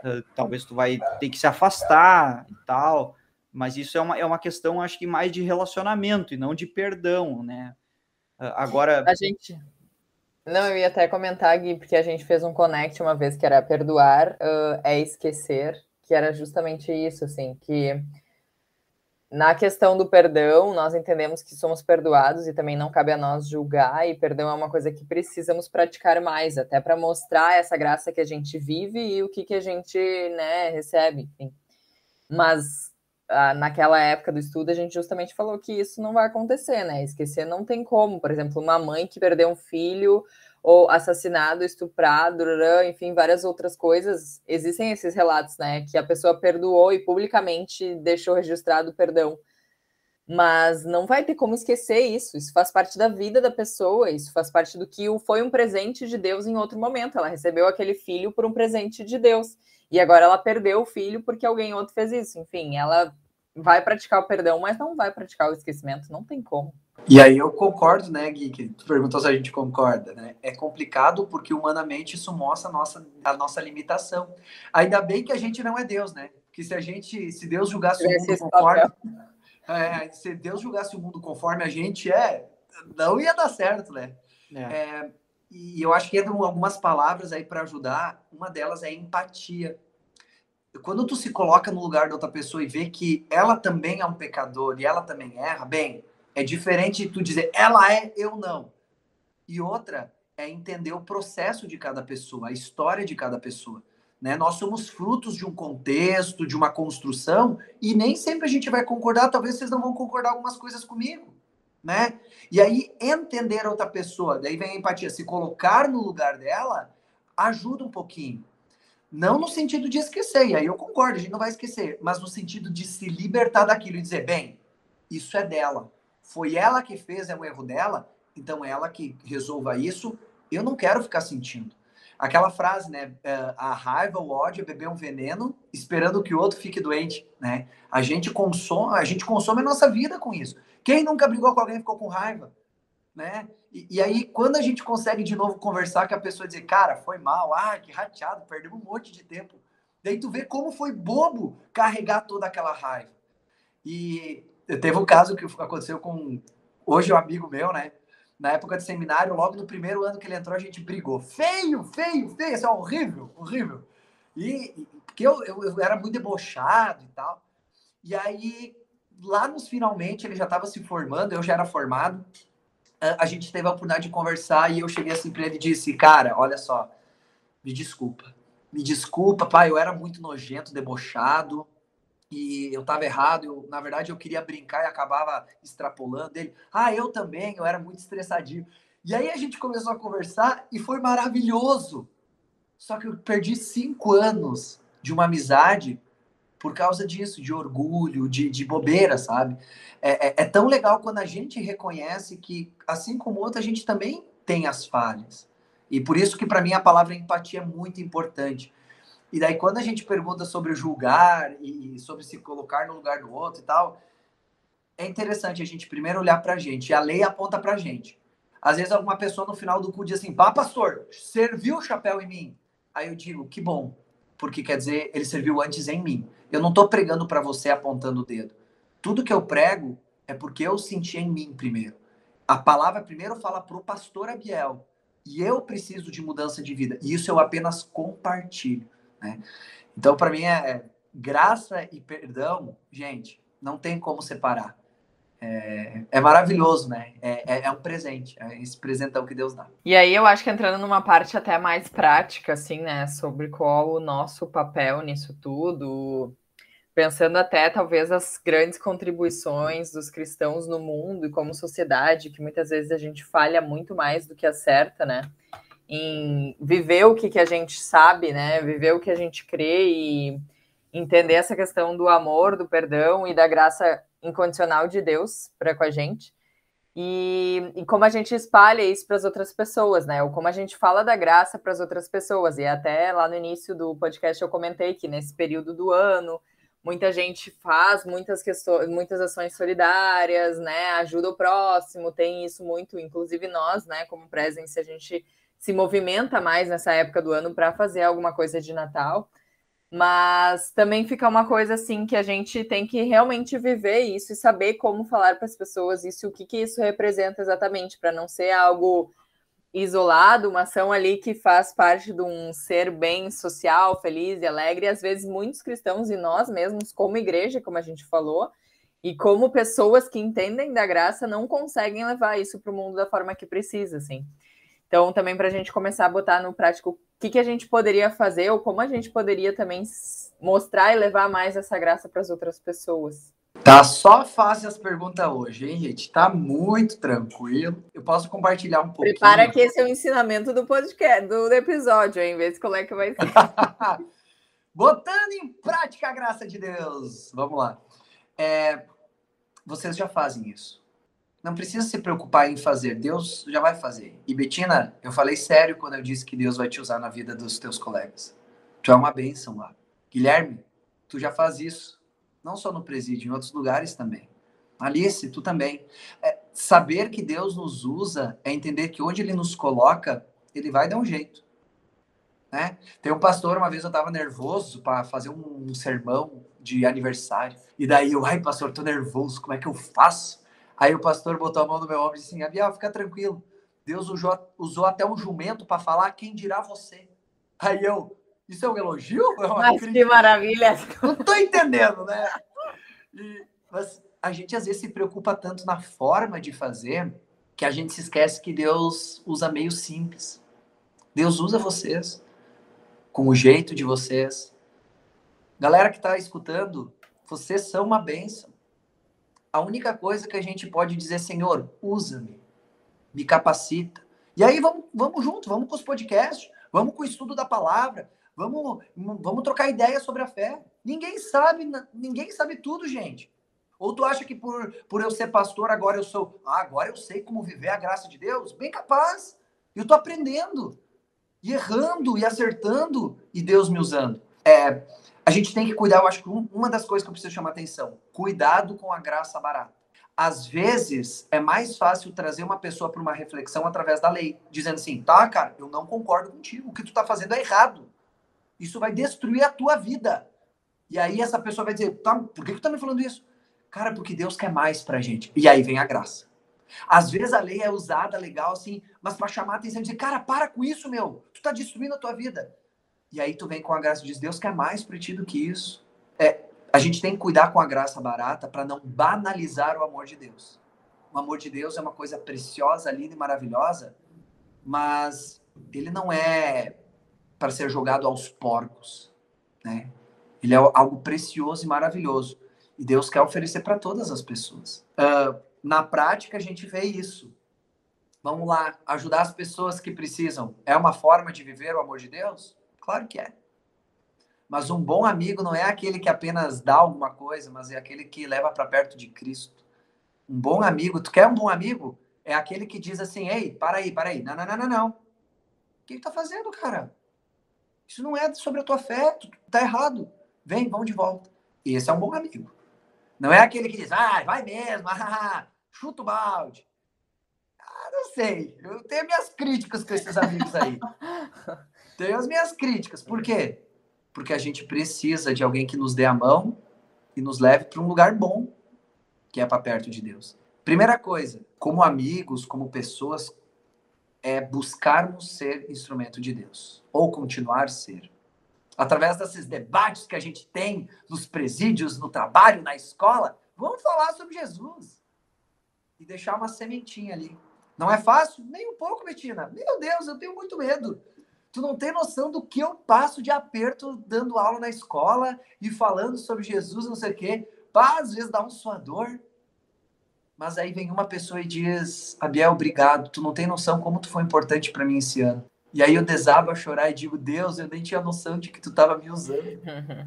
Uh, talvez tu vai ter que se afastar e tal, mas isso é uma, é uma questão, acho que mais de relacionamento e não de perdão, né? Uh, agora. A gente não, eu ia até comentar, Gui, porque a gente fez um connect uma vez que era perdoar uh, é esquecer, que era justamente isso, assim, que na questão do perdão, nós entendemos que somos perdoados e também não cabe a nós julgar, e perdão é uma coisa que precisamos praticar mais, até para mostrar essa graça que a gente vive e o que, que a gente né, recebe, enfim. Mas naquela época do estudo, a gente justamente falou que isso não vai acontecer, né? Esquecer não tem como. Por exemplo, uma mãe que perdeu um filho ou assassinado, estuprado, enfim, várias outras coisas. Existem esses relatos, né? Que a pessoa perdoou e publicamente deixou registrado o perdão. Mas não vai ter como esquecer isso. Isso faz parte da vida da pessoa, isso faz parte do que foi um presente de Deus em outro momento. Ela recebeu aquele filho por um presente de Deus. E agora ela perdeu o filho porque alguém outro fez isso. Enfim, ela vai praticar o perdão, mas não vai praticar o esquecimento, não tem como. E aí eu concordo, né, Gui, que tu perguntou se a gente concorda, né? É complicado porque humanamente isso mostra a nossa, a nossa limitação. Ainda bem que a gente não é Deus, né? Porque se a gente, se Deus julgasse o mundo conforme, é, se Deus julgasse o mundo conforme a gente é, não ia dar certo, né? É. É, e eu acho que entram algumas palavras aí para ajudar. Uma delas é empatia. Quando tu se coloca no lugar da outra pessoa e vê que ela também é um pecador e ela também erra, bem, é diferente tu dizer ela é, eu não. E outra é entender o processo de cada pessoa, a história de cada pessoa. Né? Nós somos frutos de um contexto, de uma construção, e nem sempre a gente vai concordar. Talvez vocês não vão concordar algumas coisas comigo né? E aí entender a outra pessoa, daí vem a empatia, se colocar no lugar dela ajuda um pouquinho. Não no sentido de esquecer, e aí eu concordo, a gente não vai esquecer, mas no sentido de se libertar daquilo e dizer, bem, isso é dela. Foi ela que fez, é um erro dela, então é ela que resolva isso, eu não quero ficar sentindo. Aquela frase, né? É, a raiva, o ódio é beber um veneno esperando que o outro fique doente, né? A gente consome, a gente consome a nossa vida com isso. Quem nunca brigou com alguém e ficou com raiva? Né? E, e, aí, quando a gente consegue de novo conversar com a pessoa dizer, cara, foi mal, ah, que rateado, perdemos um monte de tempo. Daí tu vê como foi bobo carregar toda aquela raiva. E teve um caso que aconteceu com hoje um amigo meu, né? Na época de seminário, logo no primeiro ano que ele entrou, a gente brigou. Feio, feio, feio, isso é horrível, horrível. E porque eu, eu, eu era muito debochado e tal. E aí lá nos finalmente ele já estava se formando, eu já era formado. a gente teve a oportunidade de conversar e eu cheguei assim para ele e disse, cara, olha só, me desculpa, me desculpa, pai, eu era muito nojento, debochado e eu estava errado. Eu, na verdade, eu queria brincar e acabava extrapolando ele. Ah, eu também, eu era muito estressadinho. E aí a gente começou a conversar e foi maravilhoso. Só que eu perdi cinco anos de uma amizade por causa disso, de orgulho, de, de bobeira, sabe? É, é, é, tão legal quando a gente reconhece que, assim como outra, a gente também tem as falhas. E por isso que, para mim, a palavra empatia é muito importante. E daí, quando a gente pergunta sobre julgar e sobre se colocar no lugar do outro e tal, é interessante a gente primeiro olhar para a gente. E a lei aponta para a gente. Às vezes, alguma pessoa no final do cu diz assim: pá, pastor, serviu o chapéu em mim. Aí eu digo: que bom, porque quer dizer, ele serviu antes em mim. Eu não estou pregando para você apontando o dedo. Tudo que eu prego é porque eu senti em mim primeiro. A palavra primeiro fala para o pastor Abiel. E eu preciso de mudança de vida. E isso eu apenas compartilho. Né? Então, para mim, é, é graça e perdão, gente, não tem como separar. É, é, maravilhoso, né? É, é, é, um presente, é esse presentão que Deus dá. E aí eu acho que entrando numa parte até mais prática, assim, né? Sobre qual o nosso papel nisso tudo, pensando até talvez as grandes contribuições dos cristãos no mundo e como sociedade, que muitas vezes a gente falha muito mais do que acerta, né? Em viver o que, que a gente sabe, né? Viver o que a gente crê e entender essa questão do amor, do perdão e da graça incondicional de Deus para com a gente. E, e, como a gente espalha isso para as outras pessoas, né? Ou como a gente fala da graça para as outras pessoas. E até lá no início do podcast eu comentei que nesse período do ano muita gente faz muitas questões, muitas ações solidárias, né? Ajuda o próximo, tem isso muito, inclusive nós, né, como presença, a gente se movimenta mais nessa época do ano para fazer alguma coisa de Natal. Mas também fica uma coisa assim que a gente tem que realmente viver isso e saber como falar para as pessoas isso, o que, que isso representa exatamente, para não ser algo isolado, uma ação ali que faz parte de um ser bem social, feliz e alegre. E às vezes muitos cristãos e nós mesmos, como igreja, como a gente falou, e como pessoas que entendem da graça, não conseguem levar isso para o mundo da forma que precisa, assim. Então, também para a gente começar a botar no prático o que, que a gente poderia fazer ou como a gente poderia também mostrar e levar mais essa graça para as outras pessoas. Tá só fácil as perguntas hoje, hein, gente? Tá muito tranquilo. Eu posso compartilhar um pouquinho. Prepara que esse é o ensinamento do podcast, do episódio, hein? Vê se como é que vai ser. Botando em prática a graça de Deus. Vamos lá. É, vocês já fazem isso. Não precisa se preocupar em fazer, Deus já vai fazer. E Betina, eu falei sério quando eu disse que Deus vai te usar na vida dos teus colegas. Tu é uma bênção lá. Guilherme, tu já faz isso. Não só no presídio, em outros lugares também. Alice, tu também. É, saber que Deus nos usa é entender que onde Ele nos coloca, Ele vai dar um jeito. Né? Tem um pastor, uma vez eu estava nervoso para fazer um, um sermão de aniversário. E daí eu, ai, pastor, tô nervoso, como é que eu faço? Aí o pastor botou a mão no meu ombro e disse assim: Abiel, fica tranquilo. Deus usou, usou até um jumento para falar quem dirá você. Aí eu, isso é um elogio? É mas crítica? que maravilha! Não tô entendendo, né? E, mas a gente às vezes se preocupa tanto na forma de fazer que a gente se esquece que Deus usa meio simples. Deus usa vocês com o jeito de vocês. Galera que está escutando, vocês são uma bênção a única coisa que a gente pode dizer, Senhor, usa-me, me capacita. E aí vamos, vamos junto, vamos com os podcasts, vamos com o estudo da palavra, vamos, vamos trocar ideias sobre a fé. Ninguém sabe, ninguém sabe tudo, gente. Ou tu acha que por, por eu ser pastor agora eu sou, ah, agora eu sei como viver a graça de Deus? Bem capaz. Eu tô aprendendo, e errando, e acertando, e Deus me usando. É, a gente tem que cuidar, eu acho que uma das coisas que eu preciso chamar atenção, cuidado com a graça barata. Às vezes é mais fácil trazer uma pessoa para uma reflexão através da lei, dizendo assim, tá, cara, eu não concordo contigo, o que tu tá fazendo é errado. Isso vai destruir a tua vida. E aí essa pessoa vai dizer, tá, por que tu tá me falando isso? Cara, porque Deus quer mais pra gente. E aí vem a graça. Às vezes a lei é usada legal assim, mas para chamar a atenção e dizer, cara, para com isso, meu. Tu tá destruindo a tua vida. E aí tu vem com a graça de Deus quer mais para ti do que isso. É, a gente tem que cuidar com a graça barata para não banalizar o amor de Deus. o amor de Deus é uma coisa preciosa, linda e maravilhosa, mas ele não é para ser jogado aos porcos, né? Ele é algo precioso e maravilhoso. E Deus quer oferecer para todas as pessoas. Uh, na prática, a gente vê isso. Vamos lá, ajudar as pessoas que precisam. É uma forma de viver o amor de Deus? Claro que é. Mas um bom amigo não é aquele que apenas dá alguma coisa, mas é aquele que leva para perto de Cristo. Um bom amigo, tu quer um bom amigo? É aquele que diz assim: ei, para aí, para aí. Não, não, não, não, não. O que tu tá fazendo, cara? Isso não é sobre a tua fé, tu tá errado. Vem, vamos de volta. E esse é um bom amigo. Não é aquele que diz, ah, vai mesmo, ah, chuta o balde. Ah, não sei. Eu tenho minhas críticas com esses amigos aí. tenho as minhas críticas. Por quê? Porque a gente precisa de alguém que nos dê a mão e nos leve para um lugar bom, que é para perto de Deus. Primeira coisa, como amigos, como pessoas, é buscarmos ser instrumento de Deus, ou continuar ser através desses debates que a gente tem nos presídios, no trabalho, na escola, vamos falar sobre Jesus e deixar uma sementinha ali. Não é fácil? Nem um pouco, Betina. Meu Deus, eu tenho muito medo. Tu não tem noção do que eu passo de aperto dando aula na escola e falando sobre Jesus, não sei o quê. Pá, às vezes dá um suador. Mas aí vem uma pessoa e diz: Abiel, obrigado. Tu não tem noção como tu foi importante para mim esse ano. E aí eu desabo a chorar e digo, Deus, eu nem tinha noção de que tu estava me usando.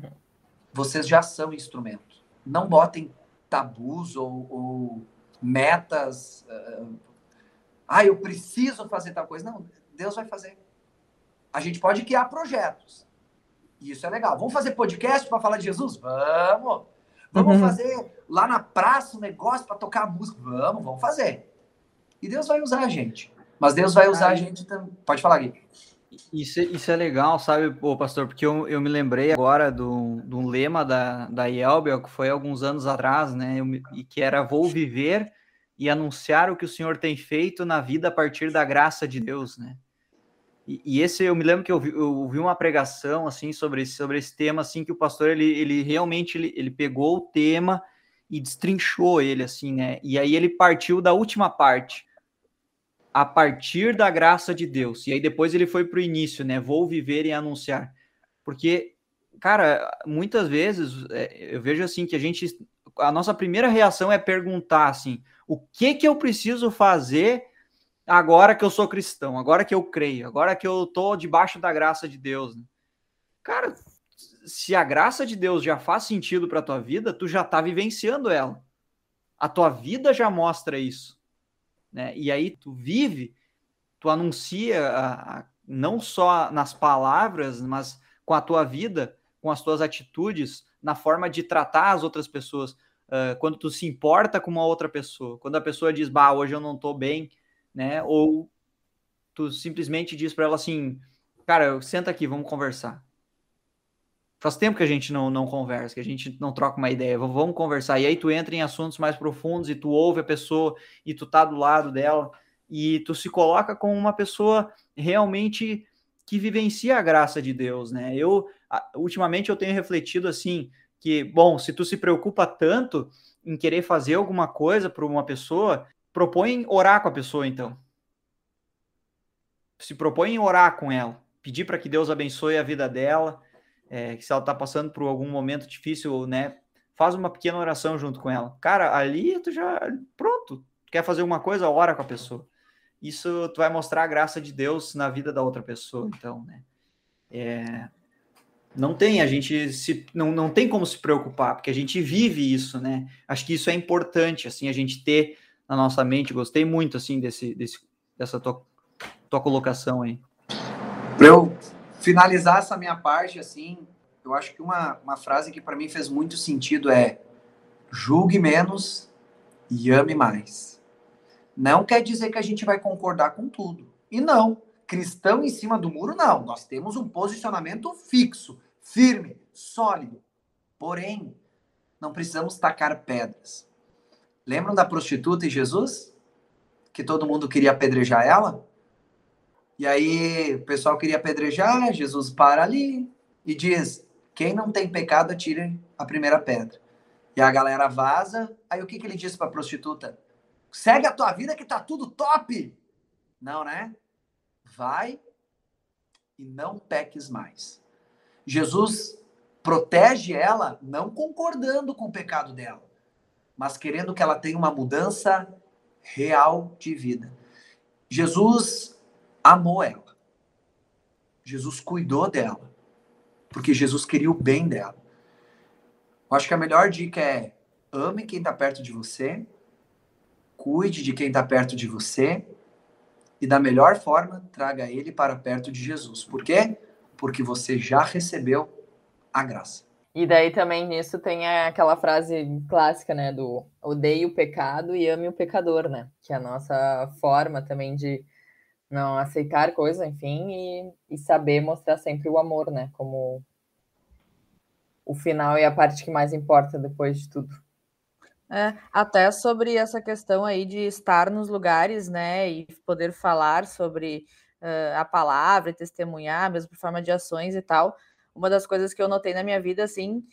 Vocês já são instrumento. Não botem tabus ou, ou metas. Uh, ah, eu preciso fazer tal coisa. Não, Deus vai fazer. A gente pode criar projetos. E isso é legal. Vamos fazer podcast para falar de Jesus? Vamos. Vamos uhum. fazer lá na praça um negócio para tocar música? Vamos, vamos fazer. E Deus vai usar a gente. Mas Deus vai usar a gente também. Pode falar, Gui. Isso, isso é legal, sabe, ô, pastor? Porque eu, eu me lembrei agora do, do lema da, da Yelbel, que foi alguns anos atrás, né? Eu, e que era Vou viver e anunciar o que o Senhor tem feito na vida a partir da graça de Deus, né? E, e esse eu me lembro que eu vi, eu ouvi uma pregação assim sobre esse, sobre esse tema, assim, que o pastor ele, ele realmente ele, ele pegou o tema e destrinchou ele, assim, né? E aí ele partiu da última parte a partir da graça de Deus. E aí depois ele foi para o início, né? Vou viver e anunciar. Porque, cara, muitas vezes é, eu vejo assim que a gente. A nossa primeira reação é perguntar assim: o que que eu preciso fazer agora que eu sou cristão, agora que eu creio, agora que eu tô debaixo da graça de Deus? Né? Cara, se a graça de Deus já faz sentido para tua vida, tu já tá vivenciando ela. A tua vida já mostra isso né? E aí tu vive, tu anuncia a, a, não só nas palavras, mas com a tua vida, com as tuas atitudes, na forma de tratar as outras pessoas. Uh, quando tu se importa com uma outra pessoa, quando a pessoa diz, bah, hoje eu não tô bem, né? Ou tu simplesmente diz para ela assim, cara, senta aqui, vamos conversar. Faz tempo que a gente não, não conversa, que a gente não troca uma ideia, vamos conversar. E aí tu entra em assuntos mais profundos e tu ouve a pessoa e tu tá do lado dela e tu se coloca como uma pessoa realmente que vivencia a graça de Deus, né? Eu ultimamente eu tenho refletido assim que, bom, se tu se preocupa tanto em querer fazer alguma coisa para uma pessoa, propõe orar com a pessoa então. Se propõe orar com ela, pedir para que Deus abençoe a vida dela é, que se ela está passando por algum momento difícil, né, faz uma pequena oração junto com ela. Cara, ali tu já, pronto, tu quer fazer uma coisa, ora com a pessoa. Isso tu vai mostrar a graça de Deus na vida da outra pessoa, então, né. É, não tem, a gente se, não, não tem como se preocupar, porque a gente vive isso, né? Acho que isso é importante, assim, a gente ter na nossa mente. Gostei muito, assim, desse, desse dessa tua, tua colocação aí. Eu finalizar essa minha parte, assim, eu acho que uma, uma frase que para mim fez muito sentido é: julgue menos e ame mais. Não quer dizer que a gente vai concordar com tudo. E não, cristão em cima do muro, não. Nós temos um posicionamento fixo, firme, sólido. Porém, não precisamos tacar pedras. Lembram da prostituta e Jesus? Que todo mundo queria apedrejar ela? E aí o pessoal queria apedrejar, Jesus para ali e diz: quem não tem pecado, atire a primeira pedra. E a galera vaza. Aí o que, que ele disse para a prostituta? segue a tua vida que tá tudo top. Não, né? Vai e não peques mais. Jesus protege ela não concordando com o pecado dela, mas querendo que ela tenha uma mudança real de vida. Jesus amou ela. Jesus cuidou dela. Porque Jesus queria o bem dela. Eu acho que a melhor dica é ame quem está perto de você, cuide de quem está perto de você e da melhor forma traga ele para perto de Jesus. Por quê? Porque você já recebeu a graça. E daí também nisso tem aquela frase clássica, né, do odeie o pecado e ame o pecador, né? Que é a nossa forma também de não aceitar coisas, enfim, e, e saber mostrar sempre o amor, né? Como o final é a parte que mais importa depois de tudo. É, até sobre essa questão aí de estar nos lugares, né, e poder falar sobre uh, a palavra, testemunhar, mesmo por forma de ações e tal. Uma das coisas que eu notei na minha vida, assim,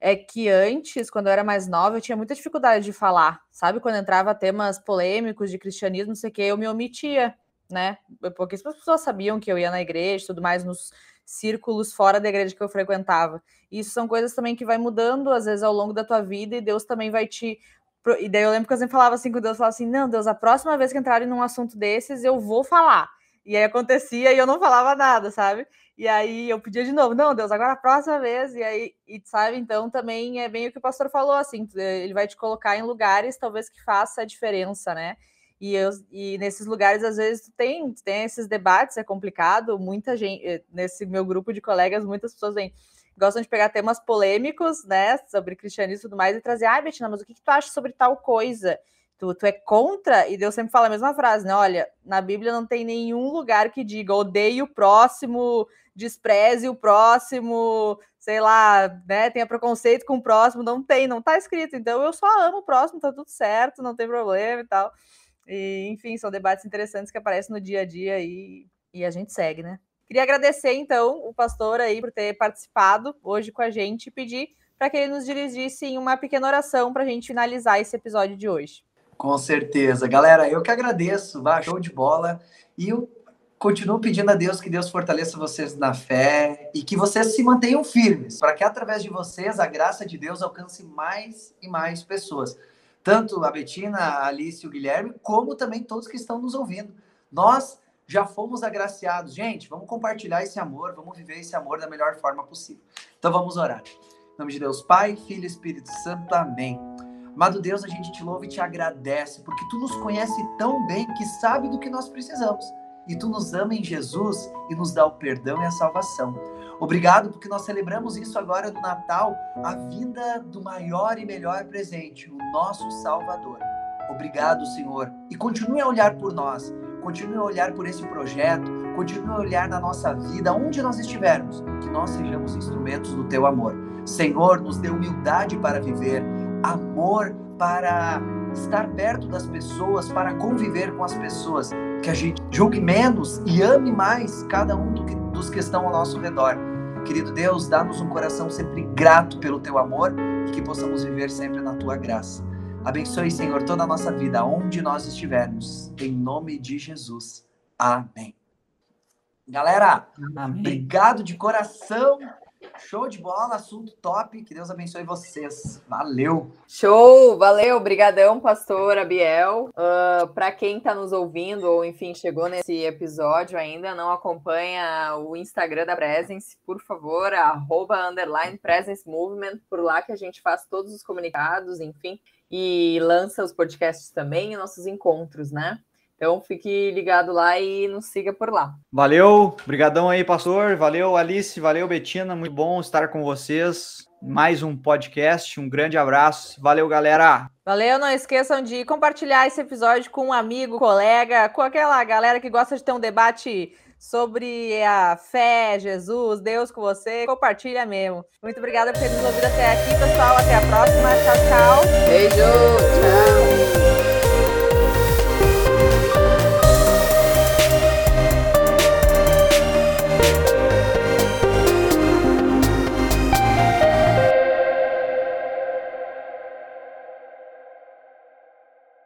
é que antes, quando eu era mais nova, eu tinha muita dificuldade de falar, sabe? Quando entrava temas polêmicos de cristianismo, não sei o que, eu me omitia, né? Porque as pessoas sabiam que eu ia na igreja, tudo mais, nos círculos fora da igreja que eu frequentava. E isso são coisas também que vai mudando, às vezes, ao longo da tua vida, e Deus também vai te. E daí eu lembro que eu sempre falava assim com Deus, falava assim: não, Deus, a próxima vez que entrarem num assunto desses, eu vou falar. E aí acontecia e eu não falava nada, sabe? E aí eu pedia de novo, não, Deus, agora a próxima vez, e aí, e sabe, então também é bem o que o pastor falou, assim, ele vai te colocar em lugares talvez que faça a diferença, né? E, eu, e nesses lugares, às vezes, tem, tem esses debates, é complicado. Muita gente, eh, nesse meu grupo de colegas, muitas pessoas vêm, gostam de pegar temas polêmicos, né, sobre cristianismo e tudo mais, e trazer, ah, Betina, mas o que, que tu acha sobre tal coisa? Tu, tu é contra? E Deus sempre fala a mesma frase, né? Olha, na Bíblia não tem nenhum lugar que diga odeie o próximo, despreze o próximo, sei lá, né? Tenha preconceito com o próximo. Não tem, não tá escrito. Então eu só amo o próximo, tá tudo certo, não tem problema e tal. E, enfim, são debates interessantes que aparecem no dia a dia e, e a gente segue, né? Queria agradecer, então, o pastor aí por ter participado hoje com a gente e pedir para que ele nos dirigisse em uma pequena oração para a gente finalizar esse episódio de hoje. Com certeza. Galera, eu que agradeço, show de bola. E eu continuo pedindo a Deus que Deus fortaleça vocês na fé e que vocês se mantenham firmes, para que através de vocês a graça de Deus alcance mais e mais pessoas tanto a Betina, a Alice e o Guilherme, como também todos que estão nos ouvindo. Nós já fomos agraciados. Gente, vamos compartilhar esse amor, vamos viver esse amor da melhor forma possível. Então vamos orar. Em nome de Deus, Pai, Filho e Espírito Santo, amém. Amado Deus, a gente te louva e te agradece, porque tu nos conhece tão bem que sabe do que nós precisamos. E tu nos ama em Jesus e nos dá o perdão e a salvação. Obrigado porque nós celebramos isso agora no Natal, a vinda do maior e melhor presente, o nosso Salvador. Obrigado, Senhor. E continue a olhar por nós, continue a olhar por esse projeto, continue a olhar na nossa vida, onde nós estivermos, que nós sejamos instrumentos do teu amor. Senhor, nos dê humildade para viver, amor para estar perto das pessoas, para conviver com as pessoas, que a gente julgue menos e ame mais cada um do que dos que estão ao nosso redor. Querido Deus, dá-nos um coração sempre grato pelo teu amor e que possamos viver sempre na tua graça. Abençoe, Senhor, toda a nossa vida, onde nós estivermos. Em nome de Jesus. Amém. Galera, Amém. obrigado de coração Show de bola, assunto top. Que Deus abençoe vocês. Valeu. Show, valeu. Obrigadão, pastor Abiel. Uh, ah, Para quem está nos ouvindo ou enfim chegou nesse episódio ainda, não acompanha o Instagram da Presence, por favor, arroba underline Presence Movement, por lá que a gente faz todos os comunicados, enfim, e lança os podcasts também e nossos encontros, né? Então fique ligado lá e nos siga por lá. Valeu, brigadão aí, pastor. Valeu, Alice. Valeu, Betina. Muito bom estar com vocês. Mais um podcast. Um grande abraço. Valeu, galera. Valeu. Não esqueçam de compartilhar esse episódio com um amigo, colega, com aquela galera que gosta de ter um debate sobre a fé, Jesus, Deus com você. Compartilha mesmo. Muito obrigada por ter nos ouvido até aqui, pessoal. Até a próxima. Tchau, tchau. Beijo. Tchau.